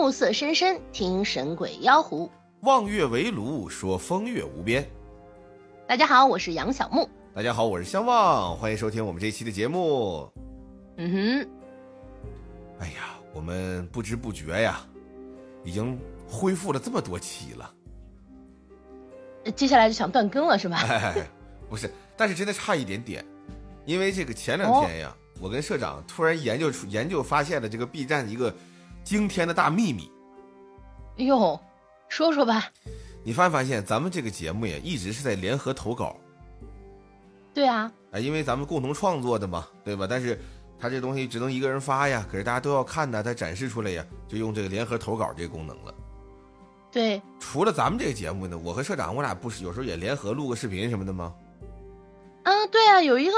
暮色深深，听神鬼妖狐。望月围炉，说风月无边。大家好，我是杨小木。大家好，我是相望，欢迎收听我们这一期的节目。嗯哼，哎呀，我们不知不觉呀，已经恢复了这么多期了。接下来就想断更了是吧？哎，不是，但是真的差一点点，因为这个前两天呀，我跟社长突然研究出研究发现了这个 B 站一个惊天的大秘密。哎呦，说说吧。你发没发现咱们这个节目也，一直是在联合投稿。对啊。啊，因为咱们共同创作的嘛，对吧？但是他这东西只能一个人发呀，可是大家都要看呢，他展示出来呀，就用这个联合投稿这个功能了。对，除了咱们这个节目呢，我和社长我俩不是有时候也联合录个视频什么的吗？嗯，对啊，有一个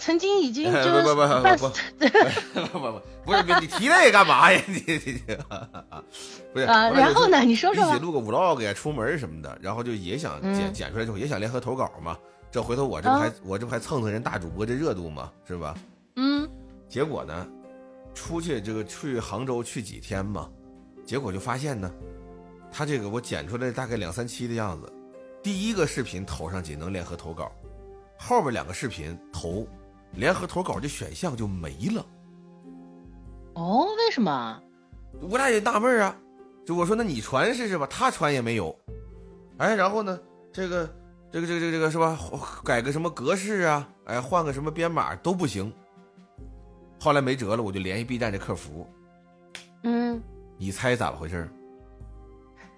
曾经已经 就是不不不不不不不是你提那个干嘛呀？你你 不是啊？然后呢？你说说一起录个 vlog 呀，出门什么的，然后就也想剪剪出来之后也想联合投稿嘛。这回头我这不还我这不还蹭蹭人大主播这热度嘛，是吧？嗯。结果呢，出去这个去杭州去几天嘛，结果就发现呢。他这个我剪出来大概两三期的样子，第一个视频投上去能联合投稿，后边两个视频投，联合投稿这选项就没了。哦，为什么？我俩也纳闷啊，就我说那你传试试吧，他传也没有。哎，然后呢，这个这个这个这个这个是吧？改个什么格式啊？哎，换个什么编码都不行。后来没辙了，我就联系 B 站这客服。嗯，你猜咋回事？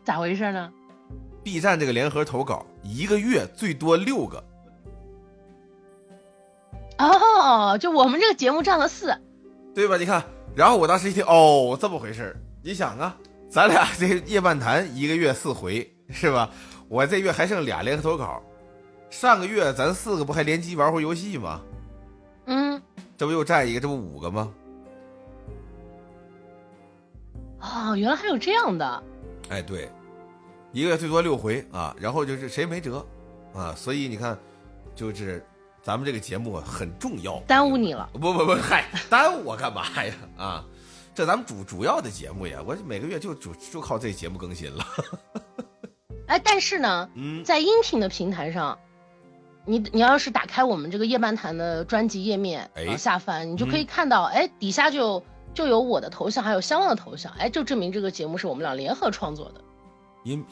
咋回事呢？B 站这个联合投稿一个月最多六个。哦，就我们这个节目占了四，对吧？你看，然后我当时一听，哦，这么回事你想啊，咱俩这夜半谈一个月四回是吧？我这月还剩俩联合投稿，上个月咱四个不还联机玩会游戏吗？嗯，这不又占一个，这不五个吗？哦，原来还有这样的。哎，对，一个月最多六回啊，然后就是谁没辙啊，所以你看，就是咱们这个节目很重要，耽误你了？不不不，嗨，耽误我干嘛呀？啊，这咱们主主要的节目呀，我每个月就主就靠这节目更新了。哎，但是呢，嗯，在音频的平台上，你你要是打开我们这个夜半谈的专辑页面，哎，下翻，你就可以看到，哎，底下就。就有我的头像，还有相望的头像，哎，就证明这个节目是我们俩联合创作的。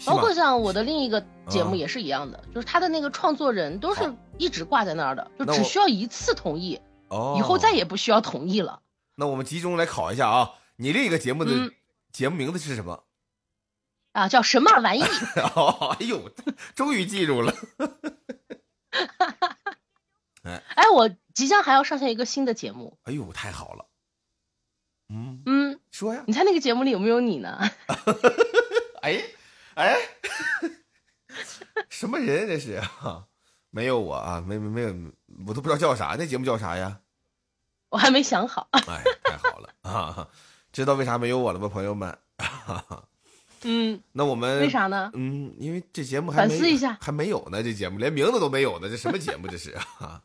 包括像我的另一个节目也是一样的，就是他的那个创作人都是一直挂在那儿的，就只需要一次同意，哦，以后再也不需要同意了。那我们集中来考一下啊，你另一个节目的节目名字是什么？啊，叫什么玩意？哦，哎呦，终于记住了。哎，哎，我即将还要上线一个新的节目。哎呦，太好了。嗯嗯，说呀，你猜那个节目里有没有你呢？哎哎，什么人这是啊？没有我啊，没没没有，我都不知道叫啥。那节目叫啥呀？我还没想好。哎，太好了啊！知道为啥没有我了吗，朋友们？嗯，那我们为啥呢？嗯，因为这节目还反思一下，还没有呢。这节目连名字都没有呢，这什么节目这是啊？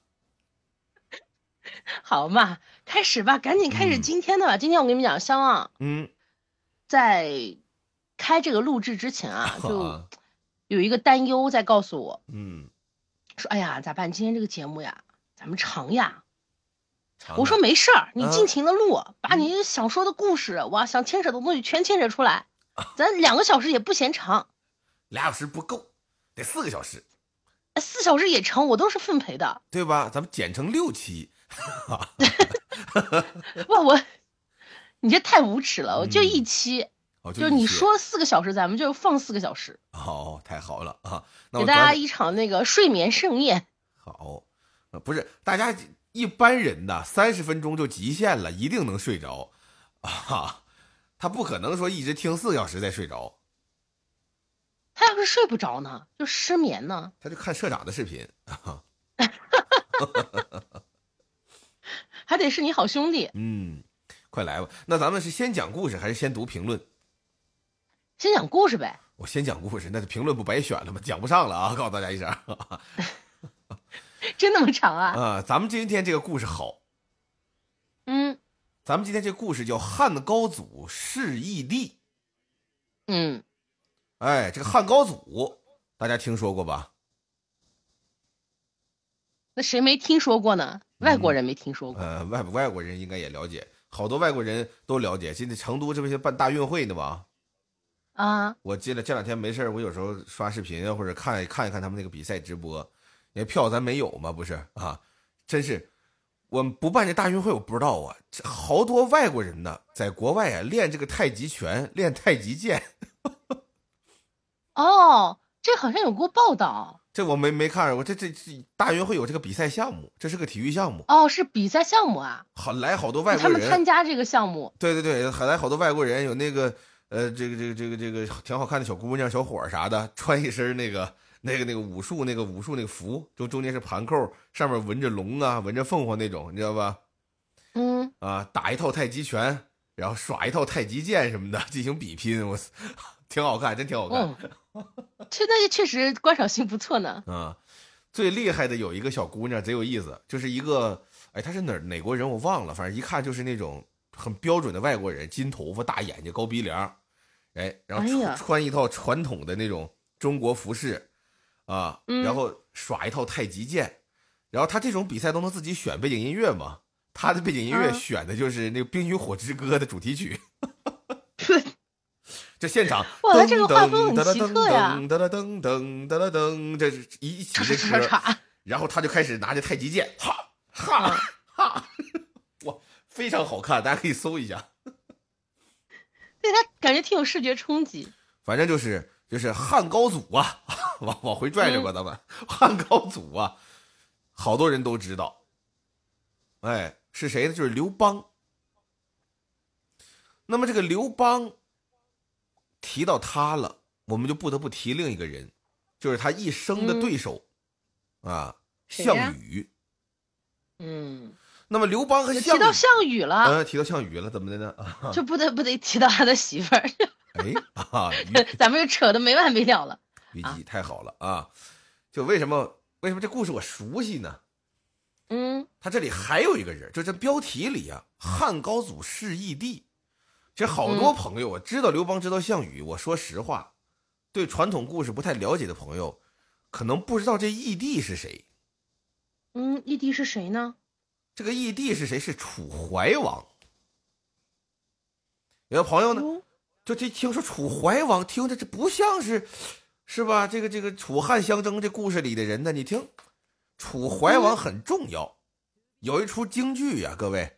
好嘛，开始吧，赶紧开始今天的吧。今天我跟你们讲，相望，嗯，在开这个录制之前啊，就有一个担忧在告诉我，嗯，说哎呀，咋办？今天这个节目呀，咱们长呀。我说没事儿，你尽情的录，把你想说的故事，哇，想牵扯的东西全牵扯出来，咱两个小时也不嫌长。俩小时不够，得四个小时。四小时也成，我都是奉陪的，对吧？咱们剪成六期。不，我，你这太无耻了！我就一期，就你说四个小时，咱们就放四个小时。哦，太好了啊！给大家一场那个睡眠盛宴。好，不是大家一般人呐，三十分钟就极限了，一定能睡着啊！他不可能说一直听四个小时再睡着。他要是睡不着呢，就失眠呢。他就看社长的视频啊。还得是你好兄弟，嗯，快来吧。那咱们是先讲故事还是先读评论？先讲故事呗。我先讲故事，那评论不白选了吗？讲不上了啊！告诉大家一声。真那么长啊？啊，咱们今天这个故事好。嗯，咱们今天这故事叫汉高祖弑义帝。嗯，哎，这个汉高祖，大家听说过吧？那谁没听说过呢？外国人没听说过。呃，外外国人应该也了解，好多外国人都了解。现在成都这不是办大运会呢吗？啊，我记得这两天没事我有时候刷视频啊，或者看看一看他们那个比赛直播。那票咱没有吗？不是啊，真是，我们不办这大运会，我不知道啊。这好多外国人呢，在国外啊练这个太极拳，练太极剑。哦，这好像有过报道。这我没没看，我这这这大运会有这个比赛项目，这是个体育项目。哦，是比赛项目啊。好，来好多外国人。他们参加这个项目。对对对，还来好多外国人，有那个呃，这个这个这个这个挺好看的小姑娘、小伙啥的，穿一身那个。那个那个武术那个武术那个服，就中间是盘扣，上面纹着龙啊，纹着凤凰那种，你知道吧？嗯啊，打一套太极拳，然后耍一套太极剑什么的，进行比拼，我 挺好看，真挺好看。现在确实观赏性不错呢。啊，最厉害的有一个小姑娘贼有意思，就是一个哎，她是哪哪国人我忘了，反正一看就是那种很标准的外国人，金头发、大眼睛、高鼻梁，哎，然后穿穿一套传统的那种中国服饰。啊，然后耍一套太极剑，然后他这种比赛都能自己选背景音乐嘛？他的背景音乐选的就是那个《冰与火之歌》的主题曲。这现场，哇，这个画风很奇特呀！噔噔噔噔噔噔，这是一起的歌。然后他就开始拿着太极剑，哈哈哈！哇，非常好看，大家可以搜一下。对他感觉挺有视觉冲击。反正就是就是汉高祖啊。往往回拽着吧，咱们汉高祖啊，好多人都知道。哎，是谁呢？就是刘邦。那么这个刘邦提到他了，我们就不得不提另一个人，就是他一生的对手啊，项羽。嗯。那么刘邦和项提到项羽了，呃，提到项羽了，怎么的呢？就不得不得提到他的媳妇儿。哎啊，咱们又扯的没完没了了。虞姬太好了啊！就为什么为什么这故事我熟悉呢？嗯，他这里还有一个人，就这标题里啊，汉高祖是义帝。其实好多朋友啊，知道刘邦，知道项羽。我说实话，对传统故事不太了解的朋友，可能不知道这义帝是谁。嗯，义帝是谁呢？这个义帝是谁？是楚怀王。有的朋友呢，就这听说楚怀王，听着这不像是。是吧？这个这个楚汉相争这故事里的人呢？你听，楚怀王很重要，有一出京剧呀，各位，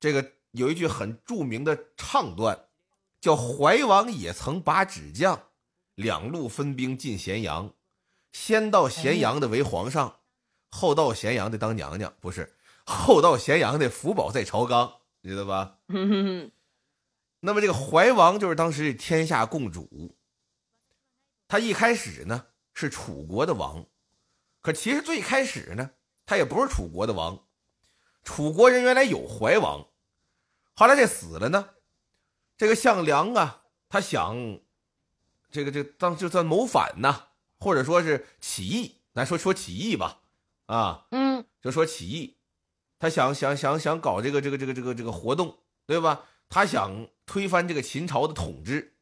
这个有一句很著名的唱段，叫“怀王也曾把纸将，两路分兵进咸阳，先到咸阳的为皇上，后到咸阳的当娘娘，不是后到咸阳的福宝在朝纲，知道吧？那么这个怀王就是当时天下共主。他一开始呢是楚国的王，可其实最开始呢他也不是楚国的王。楚国人原来有怀王，后来这死了呢。这个项梁啊，他想这个这当就算谋反呐，或者说是起义，咱说说起义吧，啊，嗯，就说起义，他想想想想搞这个这个这个这个这个活动，对吧？他想推翻这个秦朝的统治，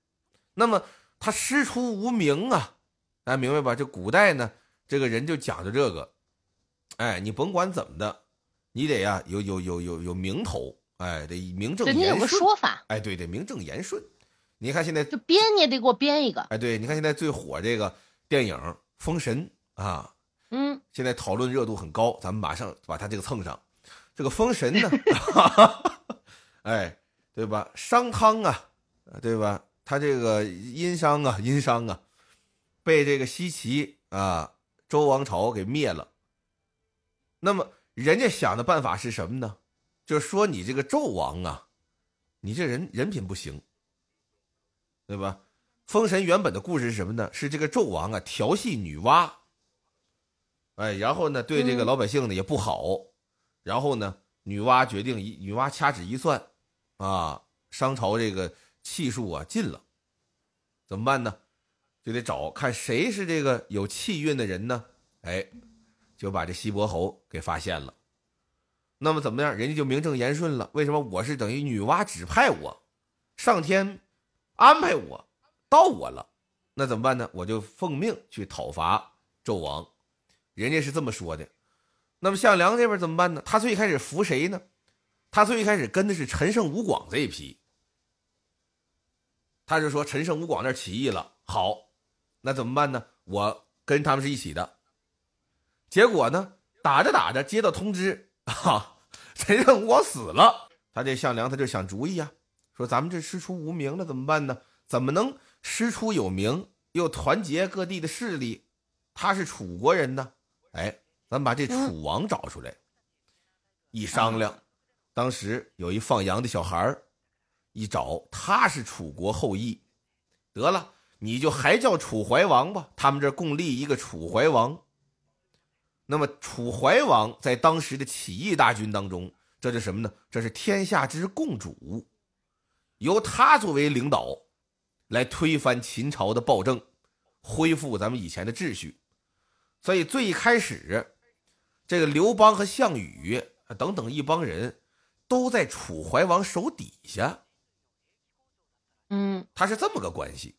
那么。他师出无名啊，大家明白吧？这古代呢，这个人就讲究这个，哎，你甭管怎么的，你得呀有有有有有名头，哎，得名正言顺。你有个说法，哎，对对，名正言顺。你看现在就编你也得给我编一个，哎，对，你看现在最火这个电影《封神》啊，嗯，现在讨论热度很高，咱们马上把它这个蹭上。这个《封神》呢，哎，对吧？商汤啊，对吧？他这个殷商啊，殷商啊，被这个西岐啊周王朝给灭了。那么人家想的办法是什么呢？就是说你这个纣王啊，你这人人品不行，对吧？封神原本的故事是什么呢？是这个纣王啊调戏女娲，哎，然后呢对这个老百姓呢也不好，然后呢女娲决定一女娲掐指一算，啊，商朝这个。气数啊尽了，怎么办呢？就得找看谁是这个有气运的人呢？哎，就把这西伯侯给发现了。那么怎么样？人家就名正言顺了。为什么？我是等于女娲指派我，上天安排我到我了，那怎么办呢？我就奉命去讨伐纣王。人家是这么说的。那么项梁这边怎么办呢？他最开始服谁呢？他最开始跟的是陈胜吴广这一批。他就说陈胜吴广那起义了，好，那怎么办呢？我跟他们是一起的。结果呢，打着打着接到通知，啊，陈胜吴广死了。他这项梁他就想主意啊，说咱们这师出无名了，怎么办呢？怎么能师出有名又团结各地的势力？他是楚国人呢，哎，咱把这楚王找出来。一商量，当时有一放羊的小孩儿。一找他是楚国后裔，得了，你就还叫楚怀王吧。他们这共立一个楚怀王。那么楚怀王在当时的起义大军当中，这是什么呢？这是天下之共主，由他作为领导，来推翻秦朝的暴政，恢复咱们以前的秩序。所以最开始，这个刘邦和项羽等等一帮人，都在楚怀王手底下。嗯，他是这么个关系。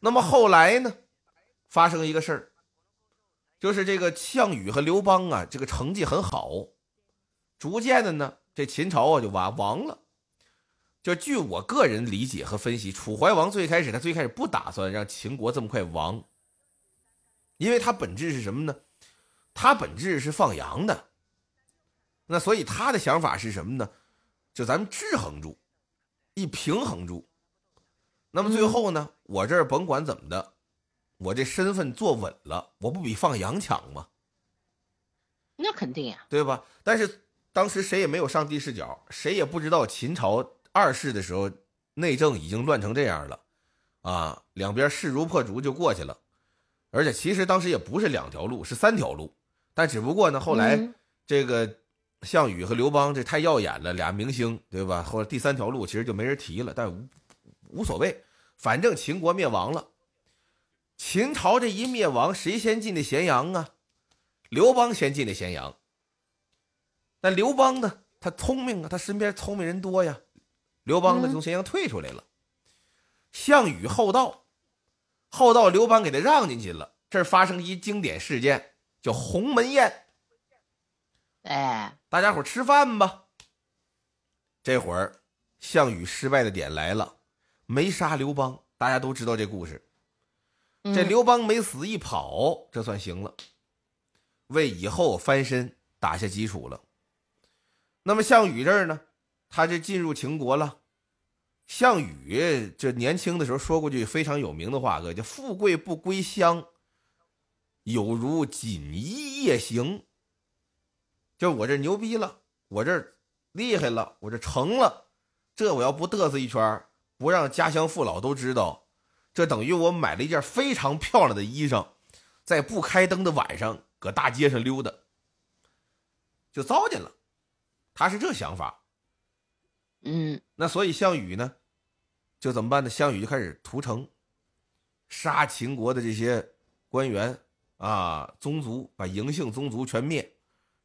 那么后来呢，发生一个事儿，就是这个项羽和刘邦啊，这个成绩很好，逐渐的呢，这秦朝啊就完亡了。就据我个人理解和分析，楚怀王最开始他最开始不打算让秦国这么快亡，因为他本质是什么呢？他本质是放羊的。那所以他的想法是什么呢？就咱们制衡住，一平衡住。那么最后呢，我这儿甭管怎么的，我这身份坐稳了，我不比放羊强吗？那肯定呀，对吧？但是当时谁也没有上帝视角，谁也不知道秦朝二世的时候内政已经乱成这样了，啊，两边势如破竹就过去了，而且其实当时也不是两条路，是三条路，但只不过呢，后来这个项羽和刘邦这太耀眼了，俩明星，对吧？或者第三条路其实就没人提了，但无无所谓。反正秦国灭亡了，秦朝这一灭亡，谁先进的咸阳啊？刘邦先进的咸阳。但刘邦呢，他聪明啊，他身边聪明人多呀。刘邦呢，从咸阳退出来了。项羽后到，后到刘邦给他让进去了。这儿发生一经典事件，叫鸿门宴。哎，大家伙吃饭吧。这会儿，项羽失败的点来了。没杀刘邦，大家都知道这故事。这刘邦没死一跑，这算行了，为以后翻身打下基础了。那么项羽这儿呢，他这进入秦国了。项羽这年轻的时候说过句非常有名的话，哥叫“富贵不归乡，有如锦衣夜行”。就我这牛逼了，我这厉害了，我这成了，这我要不嘚瑟一圈不让家乡父老都知道，这等于我买了一件非常漂亮的衣裳，在不开灯的晚上搁大街上溜达，就糟践了。他是这想法。嗯，那所以项羽呢，就怎么办呢？项羽就开始屠城，杀秦国的这些官员啊、宗族，把嬴姓宗族全灭，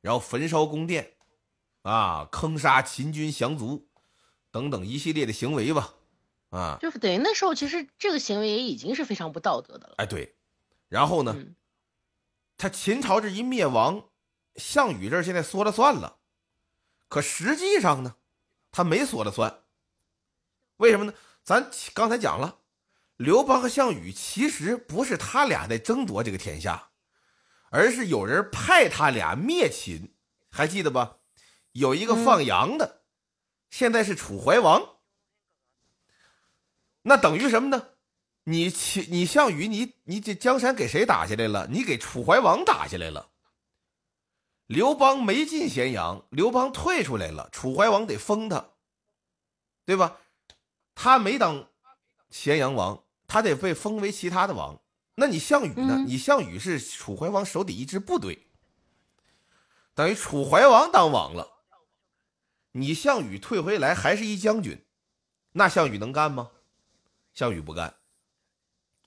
然后焚烧宫殿，啊，坑杀秦军降卒，等等一系列的行为吧。啊，就是等于那时候，其实这个行为也已经是非常不道德的了。哎，对，然后呢，他秦朝这一灭亡，项羽这现在说了算了，可实际上呢，他没说了算。为什么呢？咱刚才讲了，刘邦和项羽其实不是他俩在争夺这个天下，而是有人派他俩灭秦，还记得吧？有一个放羊的，现在是楚怀王。那等于什么呢？你秦，你项羽，你你这江山给谁打下来了？你给楚怀王打下来了。刘邦没进咸阳，刘邦退出来了，楚怀王得封他，对吧？他没当咸阳王，他得被封为其他的王。那你项羽呢？你项羽是楚怀王手底一支部队，等于楚怀王当王了。你项羽退回来还是一将军，那项羽能干吗？项羽不干，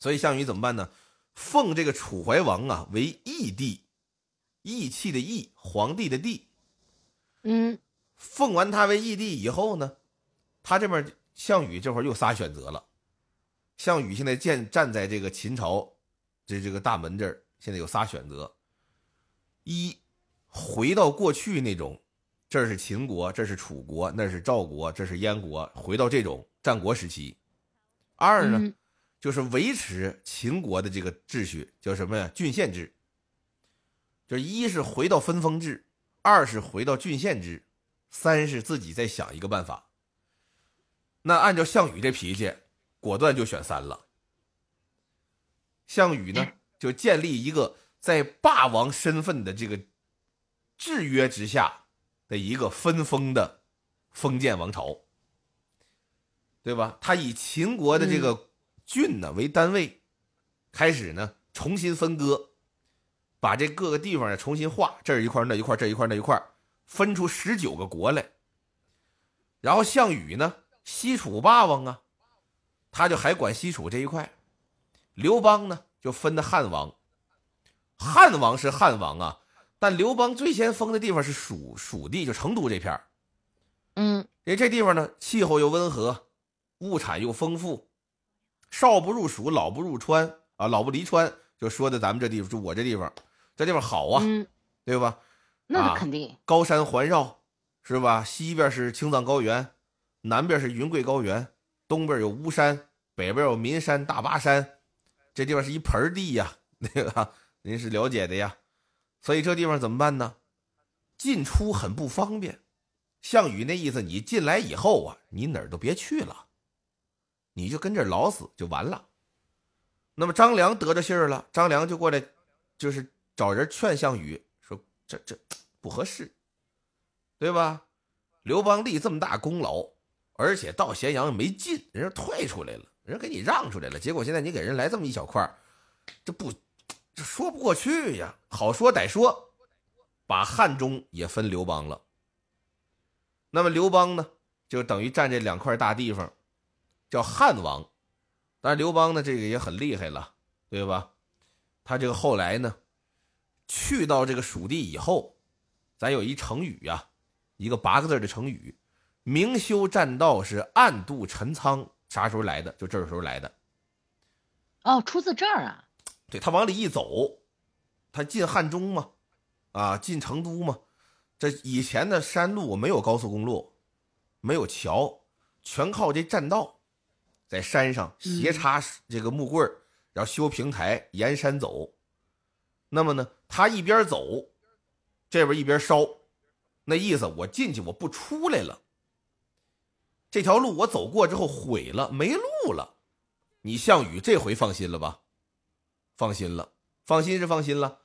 所以项羽怎么办呢？奉这个楚怀王啊为义帝，义气的义，皇帝的帝。嗯，奉完他为义帝以后呢，他这边项羽这会儿又仨选择了。项羽现在建站在这个秦朝这这个大门这儿，现在有仨选择：一，回到过去那种，这是秦国，这是楚国，那是赵国，这是燕国，回到这种战国时期；二呢，就是维持秦国的这个秩序，叫什么呀？郡县制。就一是回到分封制，二是回到郡县制，三是自己再想一个办法。那按照项羽这脾气，果断就选三了。项羽呢，就建立一个在霸王身份的这个制约之下的一个分封的封建王朝，对吧？他以秦国的这个郡呢为单位，开始呢重新分割。把这各个地方呢重新划，这一块那一块，这一块那一块，分出十九个国来。然后项羽呢，西楚霸王啊，他就还管西楚这一块。刘邦呢，就分的汉王。汉王是汉王啊，但刘邦最先封的地方是蜀蜀地，就成都这片嗯，因为这地方呢，气候又温和，物产又丰富，少不入蜀，老不入川啊，老不离川，就说的咱们这地方，就我这地方。这地方好啊，对吧？那肯定。高山环绕，是吧？西边是青藏高原，南边是云贵高原，东边有巫山，北边有岷山、大巴山。这地方是一盆地呀，那个您是了解的呀。所以这地方怎么办呢？进出很不方便。项羽那意思，你进来以后啊，你哪儿都别去了，你就跟这儿老死就完了。那么张良得着信儿了，张良就过来，就是。找人劝项羽说：“这这不合适，对吧？刘邦立这么大功劳，而且到咸阳没进，人家退出来了，人给你让出来了。结果现在你给人来这么一小块这不这说不过去呀。好说歹说，把汉中也分刘邦了。那么刘邦呢，就等于占这两块大地方，叫汉王。但是刘邦呢，这个也很厉害了，对吧？他这个后来呢？”去到这个蜀地以后，咱有一成语呀，一个八个字的成语，“明修栈道是暗度陈仓”，啥时候来的？就这时候来的。哦，出自这儿啊？对他往里一走，他进汉中嘛，啊，进成都嘛。这以前的山路没有高速公路，没有桥，全靠这栈道，在山上斜插这个木棍然后修平台，沿山走。那么呢？他一边走，这边一边烧，那意思我进去我不出来了。这条路我走过之后毁了，没路了。你项羽这回放心了吧？放心了，放心是放心了。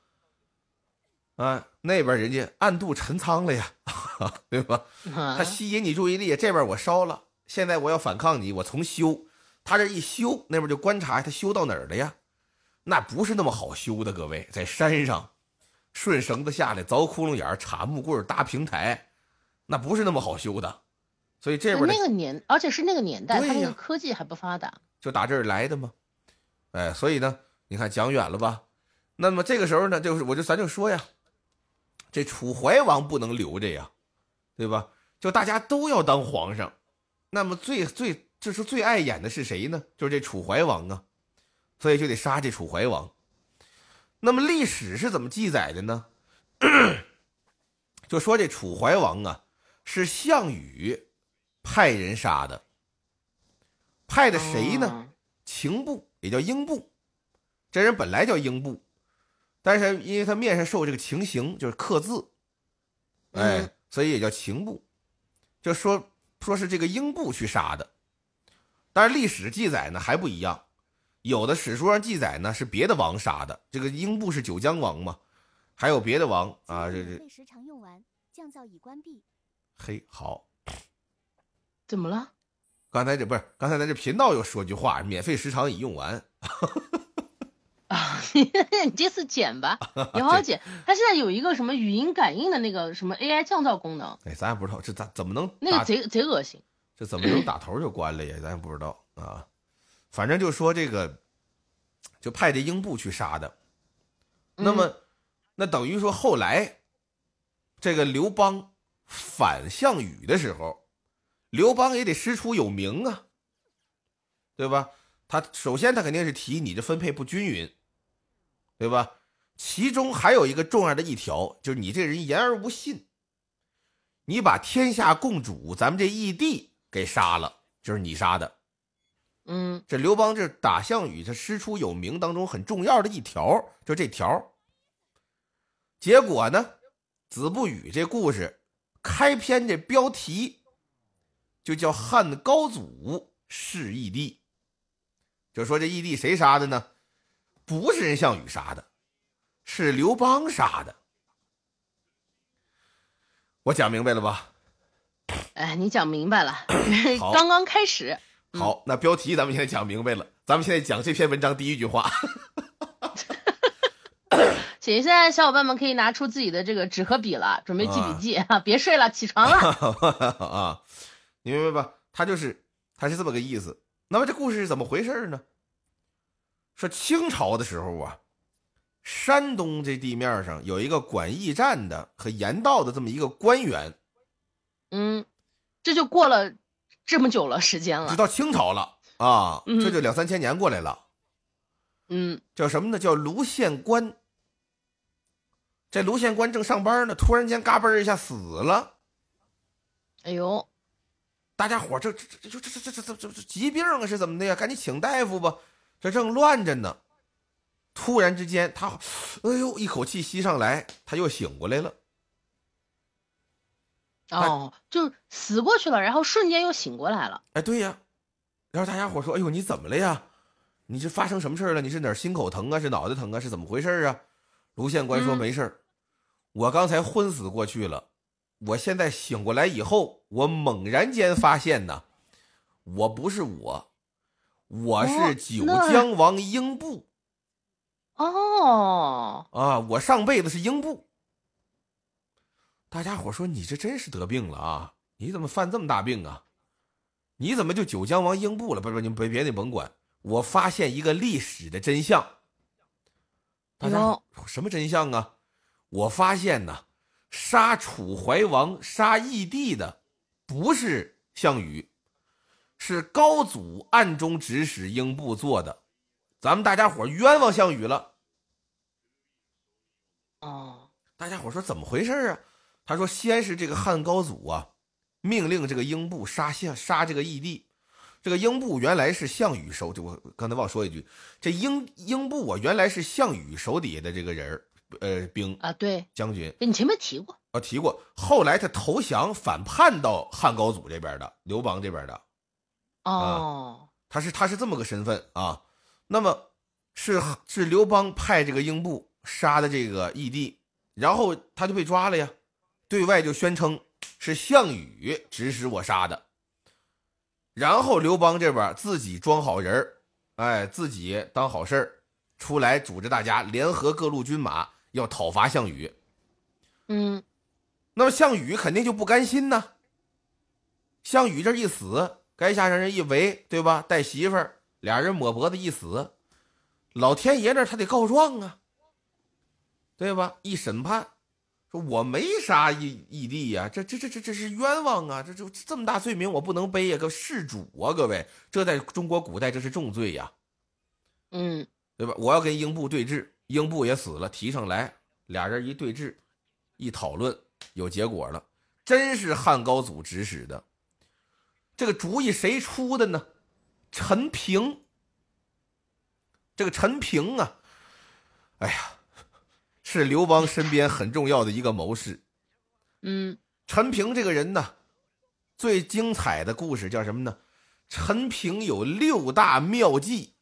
啊，那边人家暗度陈仓了呀，对吧？他吸引你注意力，这边我烧了，现在我要反抗你，我重修。他这一修，那边就观察他修到哪儿了呀？那不是那么好修的，各位，在山上。顺绳子下来，凿窟窿眼儿，插木棍搭平台，那不是那么好修的。所以这边那个年，而且是那个年代，他那个科技还不发达，就打这儿来的嘛？哎，所以呢，你看讲远了吧？那么这个时候呢，就是我就咱就说呀，这楚怀王不能留着呀，对吧？就大家都要当皇上，那么最最就是最碍眼的是谁呢？就是这楚怀王啊，所以就得杀这楚怀王。那么历史是怎么记载的呢？就说这楚怀王啊，是项羽派人杀的，派的谁呢？情部也叫英部，这人本来叫英部，但是因为他面上受这个情刑，就是刻字，哎，所以也叫情部。就说说是这个英部去杀的，但是历史记载呢还不一样。有的史书上记载呢，是别的王杀的。这个英部是九江王嘛，还有别的王啊。这这。时常用完，降噪已关闭。嘿，好。怎么了？刚才这不是刚才咱这频道又说句话，免费时长已用完。啊，你这次剪吧，你好好剪。它现在有一个什么语音感应的那个什么 AI 降噪功能。哎，咱也不知道这咋怎么能那个贼贼恶心。这怎么能打头就关了呀？咱也不知道啊。反正就说这个，就派这英布去杀的。那么，那等于说后来，这个刘邦反项羽的时候，刘邦也得师出有名啊，对吧？他首先他肯定是提你这分配不均匀，对吧？其中还有一个重要的一条，就是你这人言而无信，你把天下共主咱们这义帝给杀了，就是你杀的。嗯，这刘邦这打项羽，他师出有名当中很重要的一条，就这条。结果呢，子不语这故事开篇这标题就叫汉高祖弑义帝，就说这义帝谁杀的呢？不是人项羽杀的。是刘邦杀的，我讲明白了吧？哎，你讲明白了，刚刚开始。好，那标题咱们现在讲明白了，咱们现在讲这篇文章第一句话。请现在小伙伴们可以拿出自己的这个纸和笔了，准备记笔记啊！别睡了，起床了 啊！你明白吧？他就是他是这么个意思。那么这故事是怎么回事呢？说清朝的时候啊。山东这地面上有一个管驿站的和盐道的这么一个官员，嗯，这就过了这么久了时间了，就到清朝了啊，这就两三千年过来了，嗯，叫什么呢？叫卢县官。这卢县官正上班呢，突然间嘎嘣一下死了，哎呦，大家伙这这这这这这这这这疾病啊是怎么的呀？赶紧请大夫吧，这正乱着呢。突然之间，他，哎呦，一口气吸上来，他又醒过来了。哦，就死过去了，然后瞬间又醒过来了。哎，对呀。然后大家伙说：“哎呦，你怎么了呀？你是发生什么事了？你是哪心口疼啊？是脑袋疼啊？是怎么回事啊？”卢县官说：“没事我刚才昏死过去了，我现在醒过来以后，我猛然间发现呢，我不是我，我是九江王英布。”哦，啊，我上辈子是英布。大家伙说你这真是得病了啊！你怎么犯这么大病啊？你怎么就九江王英布了？不不，你别别的甭管。我发现一个历史的真相。大家什么真相啊？我发现呢，杀楚怀王、杀义帝的不是项羽，是高祖暗中指使英布做的。咱们大家伙冤枉项羽了。哦，大家伙说怎么回事啊？他说先是这个汉高祖啊，命令这个英布杀项杀这个义帝。这个英布原来是项羽手，就我刚才忘说一句，这英英布啊原来是项羽手底下的这个人呃，兵啊，对，将军。你前面提过啊，提过。后来他投降反叛到汉高祖这边的，刘邦这边的。哦，他是他是这么个身份啊。那么，是是刘邦派这个英布杀的这个义帝，然后他就被抓了呀，对外就宣称是项羽指使我杀的。然后刘邦这边自己装好人哎，自己当好事出来组织大家联合各路军马要讨伐项羽。嗯，那么项羽肯定就不甘心呢。项羽这一死，垓下让人一围，对吧？带媳妇儿。俩人抹脖子一死，老天爷那他得告状啊，对吧？一审判，说我没杀义义弟呀，这这这这这是冤枉啊！这这这么大罪名我不能背呀，个弑主啊！各位，这在中国古代这是重罪呀，嗯，对吧？我要跟英布对峙，英布也死了，提上来，俩人一对峙，一讨论，有结果了，真是汉高祖指使的，这个主意谁出的呢？陈平，这个陈平啊，哎呀，是刘邦身边很重要的一个谋士。嗯，陈平这个人呢，最精彩的故事叫什么呢？陈平有六大妙计。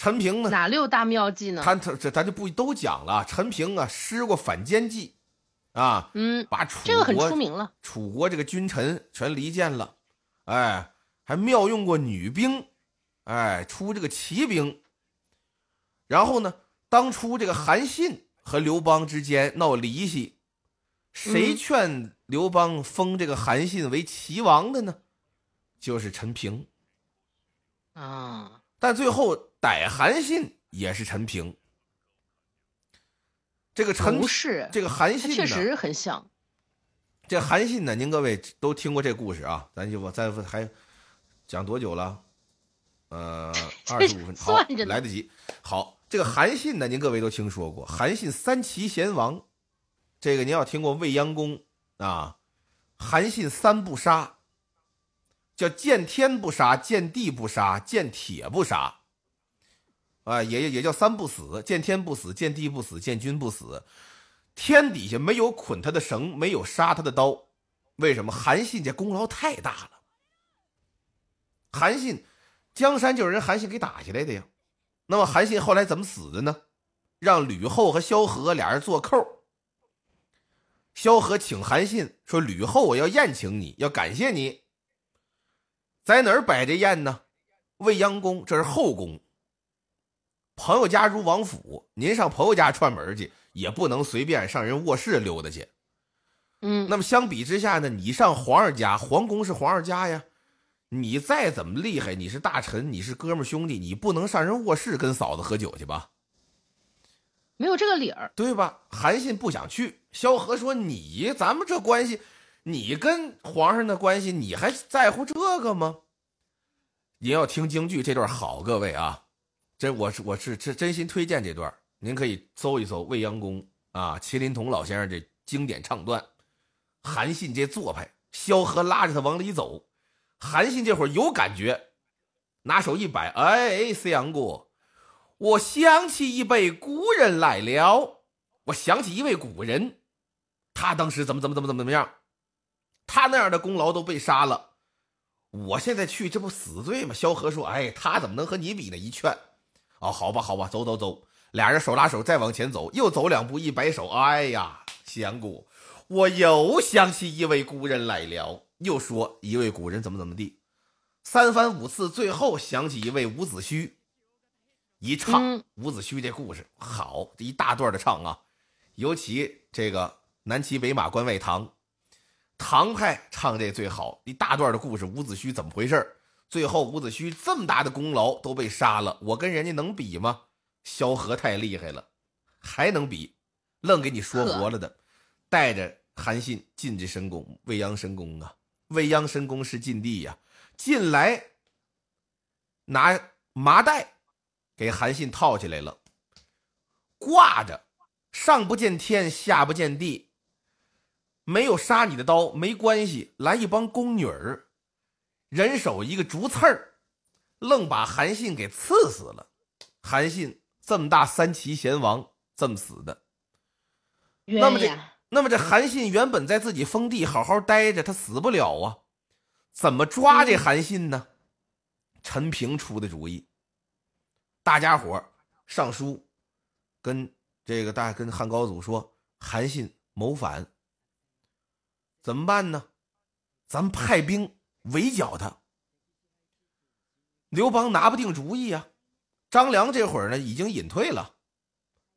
陈平呢？哪六大妙计呢？他他这咱就不都讲了。陈平啊，施过反间计，啊，嗯，把楚这个很出名了。楚国这个君臣全离间了。哎，还妙用过女兵，哎，出这个骑兵。然后呢，当初这个韩信和刘邦之间闹离析，谁劝刘邦封这个韩信为齐王的呢？就是陈平。啊，但最后逮韩信也是陈平。这个陈不是这个韩信确实很像。这韩信呢，您各位都听过这故事啊？咱就咱还讲多久了？呃，二十五分，好，来得及。好，这个韩信呢，您各位都听说过，韩信三齐贤王，这个您要听过未央宫啊。韩信三不杀，叫见天不杀，见地不杀，见铁不杀。啊，也也叫三不死：见天不死，见地不死，见君不死。天底下没有捆他的绳，没有杀他的刀。为什么？韩信这功劳太大了。韩信，江山就是人韩信给打下来的呀。那么韩信后来怎么死的呢？让吕后和萧何俩人做扣。萧何请韩信说：“吕后我要宴请你，要感谢你。在哪儿摆这宴呢？未央宫，这是后宫。朋友家如王府，您上朋友家串门去，也不能随便上人卧室溜达去。嗯，那么相比之下呢，你上皇上家，皇宫是皇上家呀。你再怎么厉害，你是大臣，你是哥们兄弟，你不能上人卧室跟嫂子喝酒去吧？”没有这个理儿，对吧？韩信不想去。萧何说：“你咱们这关系，你跟皇上的关系，你还在乎这个吗？”您要听京剧这段好，各位啊，这我是我是真真心推荐这段，您可以搜一搜未央宫啊，麒麟童老先生这经典唱段。韩信这做派，萧何拉着他往里走，韩信这会儿有感觉，拿手一摆，哎，思阳哥。我想起一位古人来了，我想起一位古人，他当时怎么怎么怎么怎么怎么样，他那样的功劳都被杀了，我现在去这不死罪吗？萧何说：“哎，他怎么能和你比呢？”一劝，哦，好吧，好吧，走走走，俩人手拉手再往前走，又走两步，一摆手，哎呀，相公，我又想起一位古人来了，又说一位古人怎么怎么地，三番五次，最后想起一位伍子胥。一唱伍子胥这故事好，这一大段的唱啊，尤其这个南齐北马关外唐，唐派唱这最好，一大段的故事，伍子胥怎么回事最后伍子胥这么大的功劳都被杀了，我跟人家能比吗？萧何太厉害了，还能比？愣给你说活了的，带着韩信进这深宫，未央深宫啊，未央深宫是禁地呀，进来拿麻袋。给韩信套起来了，挂着，上不见天，下不见地。没有杀你的刀没关系，来一帮宫女儿，人手一个竹刺儿，愣把韩信给刺死了。韩信这么大三齐贤王这么死的，那么这那么这韩信原本在自己封地好好待着，他死不了啊？怎么抓这韩信呢？陈平出的主意。大家伙上书，跟这个大跟汉高祖说，韩信谋反，怎么办呢？咱们派兵围剿他。刘邦拿不定主意啊。张良这会儿呢已经隐退了，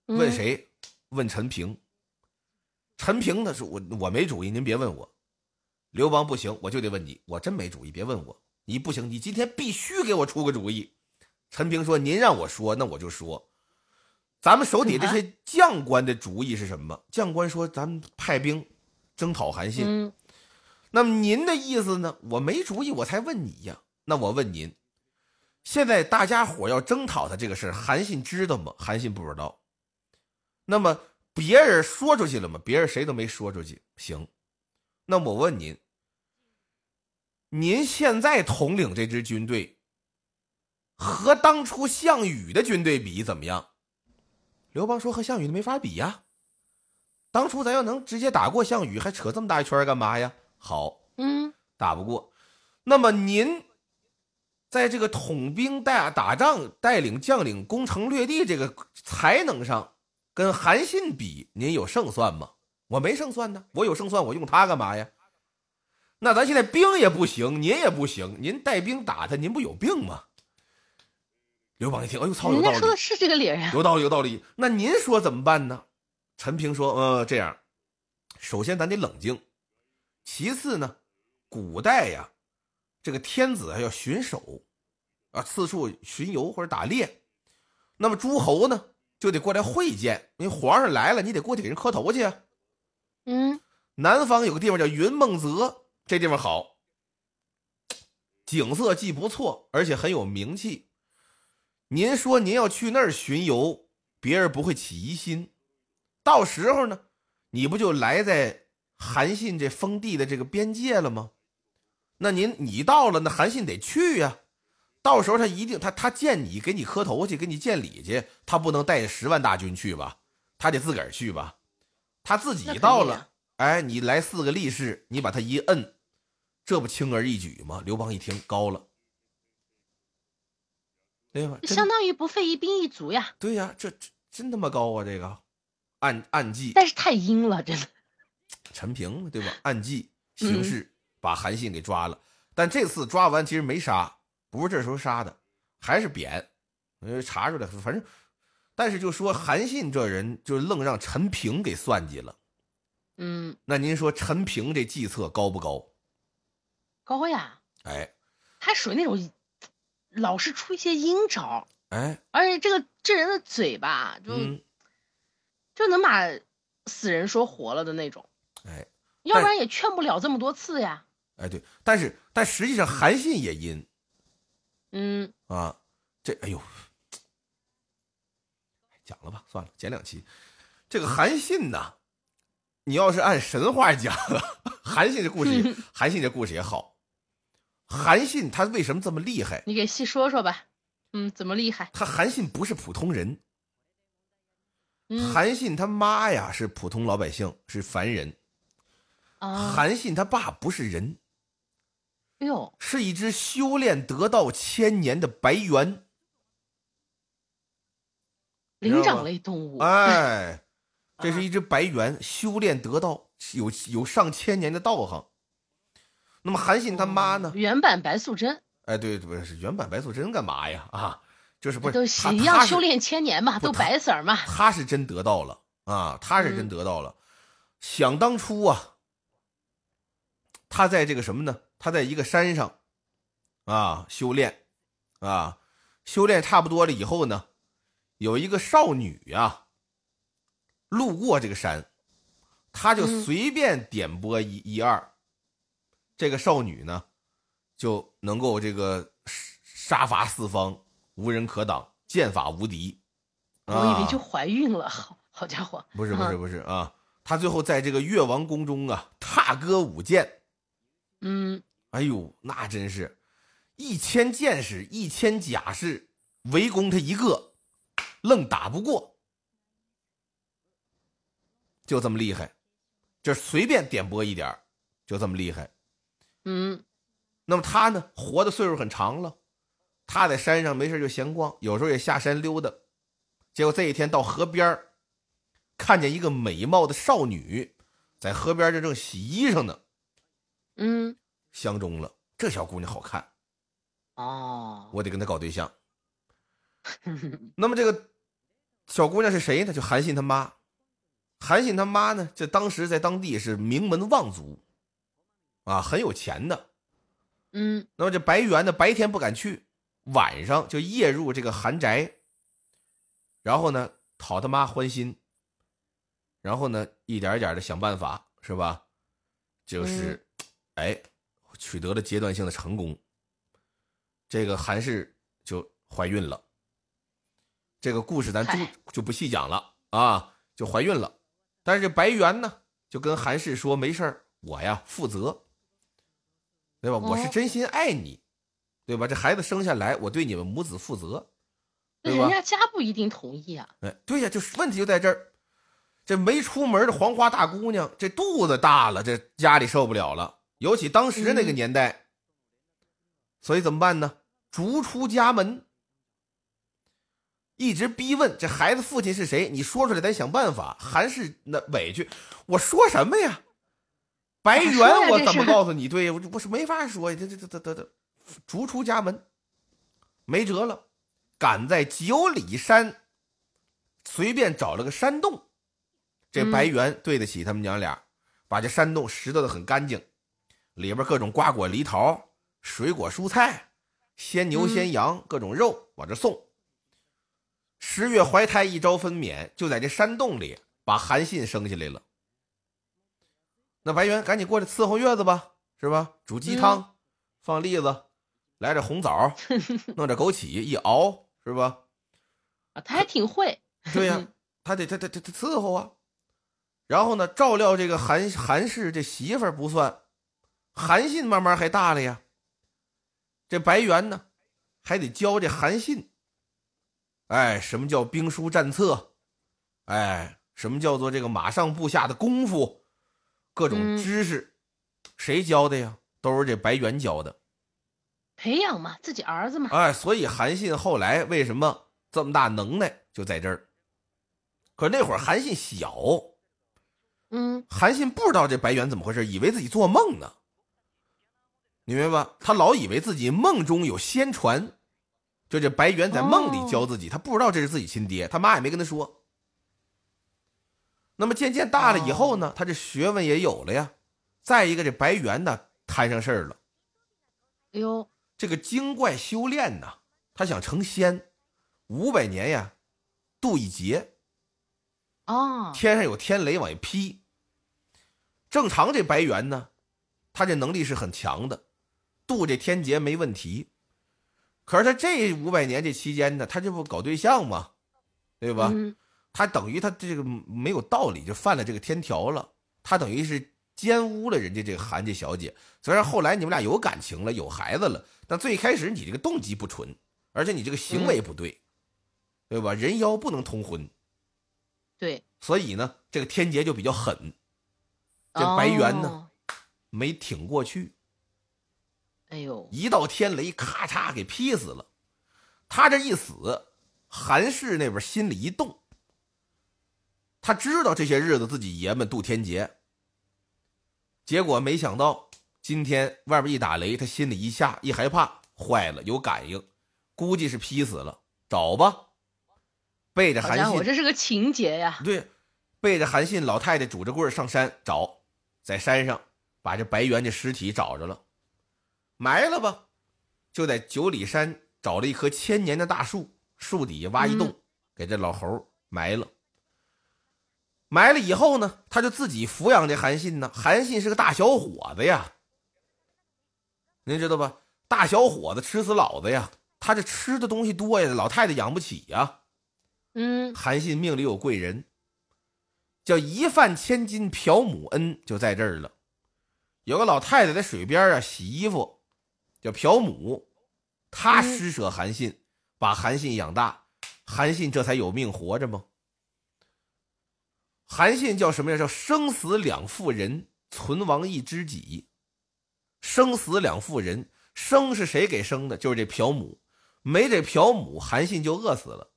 问谁？问陈平。陈平他说：“我我没主意，您别问我。”刘邦不行，我就得问你，我真没主意，别问我。你不行，你今天必须给我出个主意。陈平说：“您让我说，那我就说，咱们手底这些将官的主意是什么？将官说，咱们派兵征讨韩信。那么您的意思呢？我没主意，我才问你呀。那我问您，现在大家伙要征讨他这个事韩信知道吗？韩信不知道。那么别人说出去了吗？别人谁都没说出去。行，那我问您，您现在统领这支军队？”和当初项羽的军队比怎么样？刘邦说：“和项羽的没法比呀。当初咱要能直接打过项羽，还扯这么大一圈干嘛呀？好，嗯，打不过。那么您在这个统兵带打仗、带领将领攻城略地这个才能上，跟韩信比，您有胜算吗？我没胜算呢。我有胜算，我用他干嘛呀？那咱现在兵也不行，您也不行，您带兵打他，您不有病吗？”刘邦一听，哎呦，操，有道理。说的是这个理儿啊有道理，有道理。那您说怎么办呢？陈平说：“呃，这样，首先咱得冷静，其次呢，古代呀，这个天子要巡守，啊，四处巡游或者打猎。那么诸侯呢，就得过来会见。因为皇上来了，你得过去给人磕头去。嗯，南方有个地方叫云梦泽，这地方好，景色既不错，而且很有名气。您说您要去那儿巡游，别人不会起疑心。到时候呢，你不就来在韩信这封地的这个边界了吗？那您你到了，那韩信得去呀。到时候他一定他他见你给你磕头去，给你见礼去，他不能带着十万大军去吧？他得自个儿去吧？他自己到了，哎，你来四个力士，你把他一摁，这不轻而易举吗？刘邦一听高了，对吧？相当于不费一兵一卒呀。对呀，这真他妈高啊！这个暗暗计，但是太阴了，真的。陈平对吧？暗计行事，把韩信给抓了。但这次抓完其实没杀，不是这时候杀的，还是贬。因为查出来，反正。但是就说韩信这人就愣让陈平给算计了，嗯，那您说陈平这计策高不高？高呀，哎，他属于那种老是出一些阴招，哎，而且这个这人的嘴巴就就能把死人说活了的那种，哎，要不然也劝不了这么多次呀。哎，对，但是但实际上韩信也阴，嗯啊，这哎呦。讲了吧，算了，剪两期。这个韩信呢，你要是按神话讲，韩信这故事，韩信这故事也好。韩信他为什么这么厉害？你给细说说吧。嗯，怎么厉害？他韩信不是普通人。嗯。韩信他妈呀是普通老百姓，是凡人。啊。韩信他爸不是人。哎呦。是一只修炼得道千年的白猿。灵长类动物，哎，这是一只白猿，修炼得道，有有上千年的道行。那么韩信他妈呢？原版白素贞。哎，对，不是原版白素贞干嘛呀？啊，就是不是都一样修炼千年嘛，都白色嘛。他是真得到了啊，他是真得到了。想当初啊，他在这个什么呢？他在一个山上啊修炼啊，修炼差不多了以后呢。有一个少女呀，路过这个山，他就随便点拨一一二，这个少女呢，就能够这个杀伐四方，无人可挡，剑法无敌。我以为就怀孕了，好好家伙！不是不是不是啊，他最后在这个越王宫中啊，踏歌舞剑。嗯，哎呦，那真是，一千剑士，一千甲士围攻他一个。愣打不过，就这么厉害，就随便点拨一点就这么厉害。嗯，那么他呢，活的岁数很长了，他在山上没事就闲逛，有时候也下山溜达。结果这一天到河边看见一个美貌的少女在河边这正洗衣裳呢。嗯，相中了，这小姑娘好看，哦，我得跟她搞对象。那么这个。小姑娘是谁呢？就韩信他妈。韩信他妈呢？这当时在当地是名门望族，啊，很有钱的。嗯。那么这白猿呢，白天不敢去，晚上就夜入这个韩宅，然后呢讨他妈欢心，然后呢一点一点的想办法，是吧？就是，哎，取得了阶段性的成功。这个韩氏就怀孕了。这个故事咱就就不细讲了啊，就怀孕了，但是这白猿呢就跟韩氏说没事儿，我呀负责，对吧？我是真心爱你，对吧？这孩子生下来，我对你们母子负责？人家家不一定同意啊。哎，对呀，就是问题就在这儿，这没出门的黄花大姑娘，这肚子大了，这家里受不了了，尤其当时那个年代，所以怎么办呢？逐出家门。一直逼问这孩子父亲是谁？你说出来，咱想办法。韩氏那委屈，我说什么呀？白猿，我怎么告诉你？对我我是没法说呀。这这这这这这，逐出家门，没辙了，赶在九里山，随便找了个山洞。这白猿对得起他们娘俩，把这山洞拾掇的很干净，里边各种瓜果梨桃、水果蔬菜、鲜牛鲜羊各种肉往这送。十月怀胎，一朝分娩，就在这山洞里把韩信生下来了。那白猿赶紧过来伺候月子吧，是吧？煮鸡汤，放栗子，来点红枣，弄点枸杞一熬，是吧？啊，他还挺会。对呀，他得他他他他伺候啊。然后呢，照料这个韩韩氏这媳妇儿不算，韩信慢慢还大了呀。这白猿呢，还得教这韩信。哎，什么叫兵书战策？哎，什么叫做这个马上步下的功夫？各种知识，谁教的呀？都是这白猿教的。培养嘛，自己儿子嘛。哎，所以韩信后来为什么这么大能耐，就在这儿。可是那会儿韩信小，嗯，韩信不知道这白猿怎么回事，以为自己做梦呢。你明白吧？他老以为自己梦中有仙传，就这白猿在梦里教自己，他不知道这是自己亲爹，他妈也没跟他说。那么渐渐大了以后呢，他这学问也有了呀。再一个，这白猿呢摊上事儿了。哎呦，这个精怪修炼呐，他想成仙，五百年呀，渡一劫。哦，天上有天雷往一劈。正常这白猿呢，他这能力是很强的。渡这天劫没问题，可是他这五百年这期间呢，他这不搞对象吗？对吧？他等于他这个没有道理，就犯了这个天条了。他等于是奸污了人家这个韩家小姐。虽然后来你们俩有感情了，有孩子了，但最开始你这个动机不纯，而且你这个行为不对，对吧？人妖不能通婚。对。所以呢，这个天劫就比较狠。这白猿呢，没挺过去。哎呦！一道天雷，咔嚓给劈死了。他这一死，韩氏那边心里一动。他知道这些日子自己爷们渡天劫，结果没想到今天外边一打雷，他心里一下一害怕，坏了，有感应，估计是劈死了。找吧，背着韩信，我这是个情节呀。对，背着韩信老太太拄着棍上山找，在山上把这白猿的尸体找着了。埋了吧，就在九里山找了一棵千年的大树，树底下挖一洞，给这老猴埋了。埋了以后呢，他就自己抚养这韩信呢。韩信是个大小伙子呀，您知道吧？大小伙子吃死老子呀，他这吃的东西多呀，老太太养不起呀。嗯，韩信命里有贵人，叫一饭千金朴母恩，就在这儿了。有个老太太在水边啊洗衣服。叫朴母，他施舍韩信，把韩信养大，韩信这才有命活着吗？韩信叫什么呀？叫生死两妇人，存亡一知己。生死两妇人，生是谁给生的？就是这朴母，没这朴母，韩信就饿死了。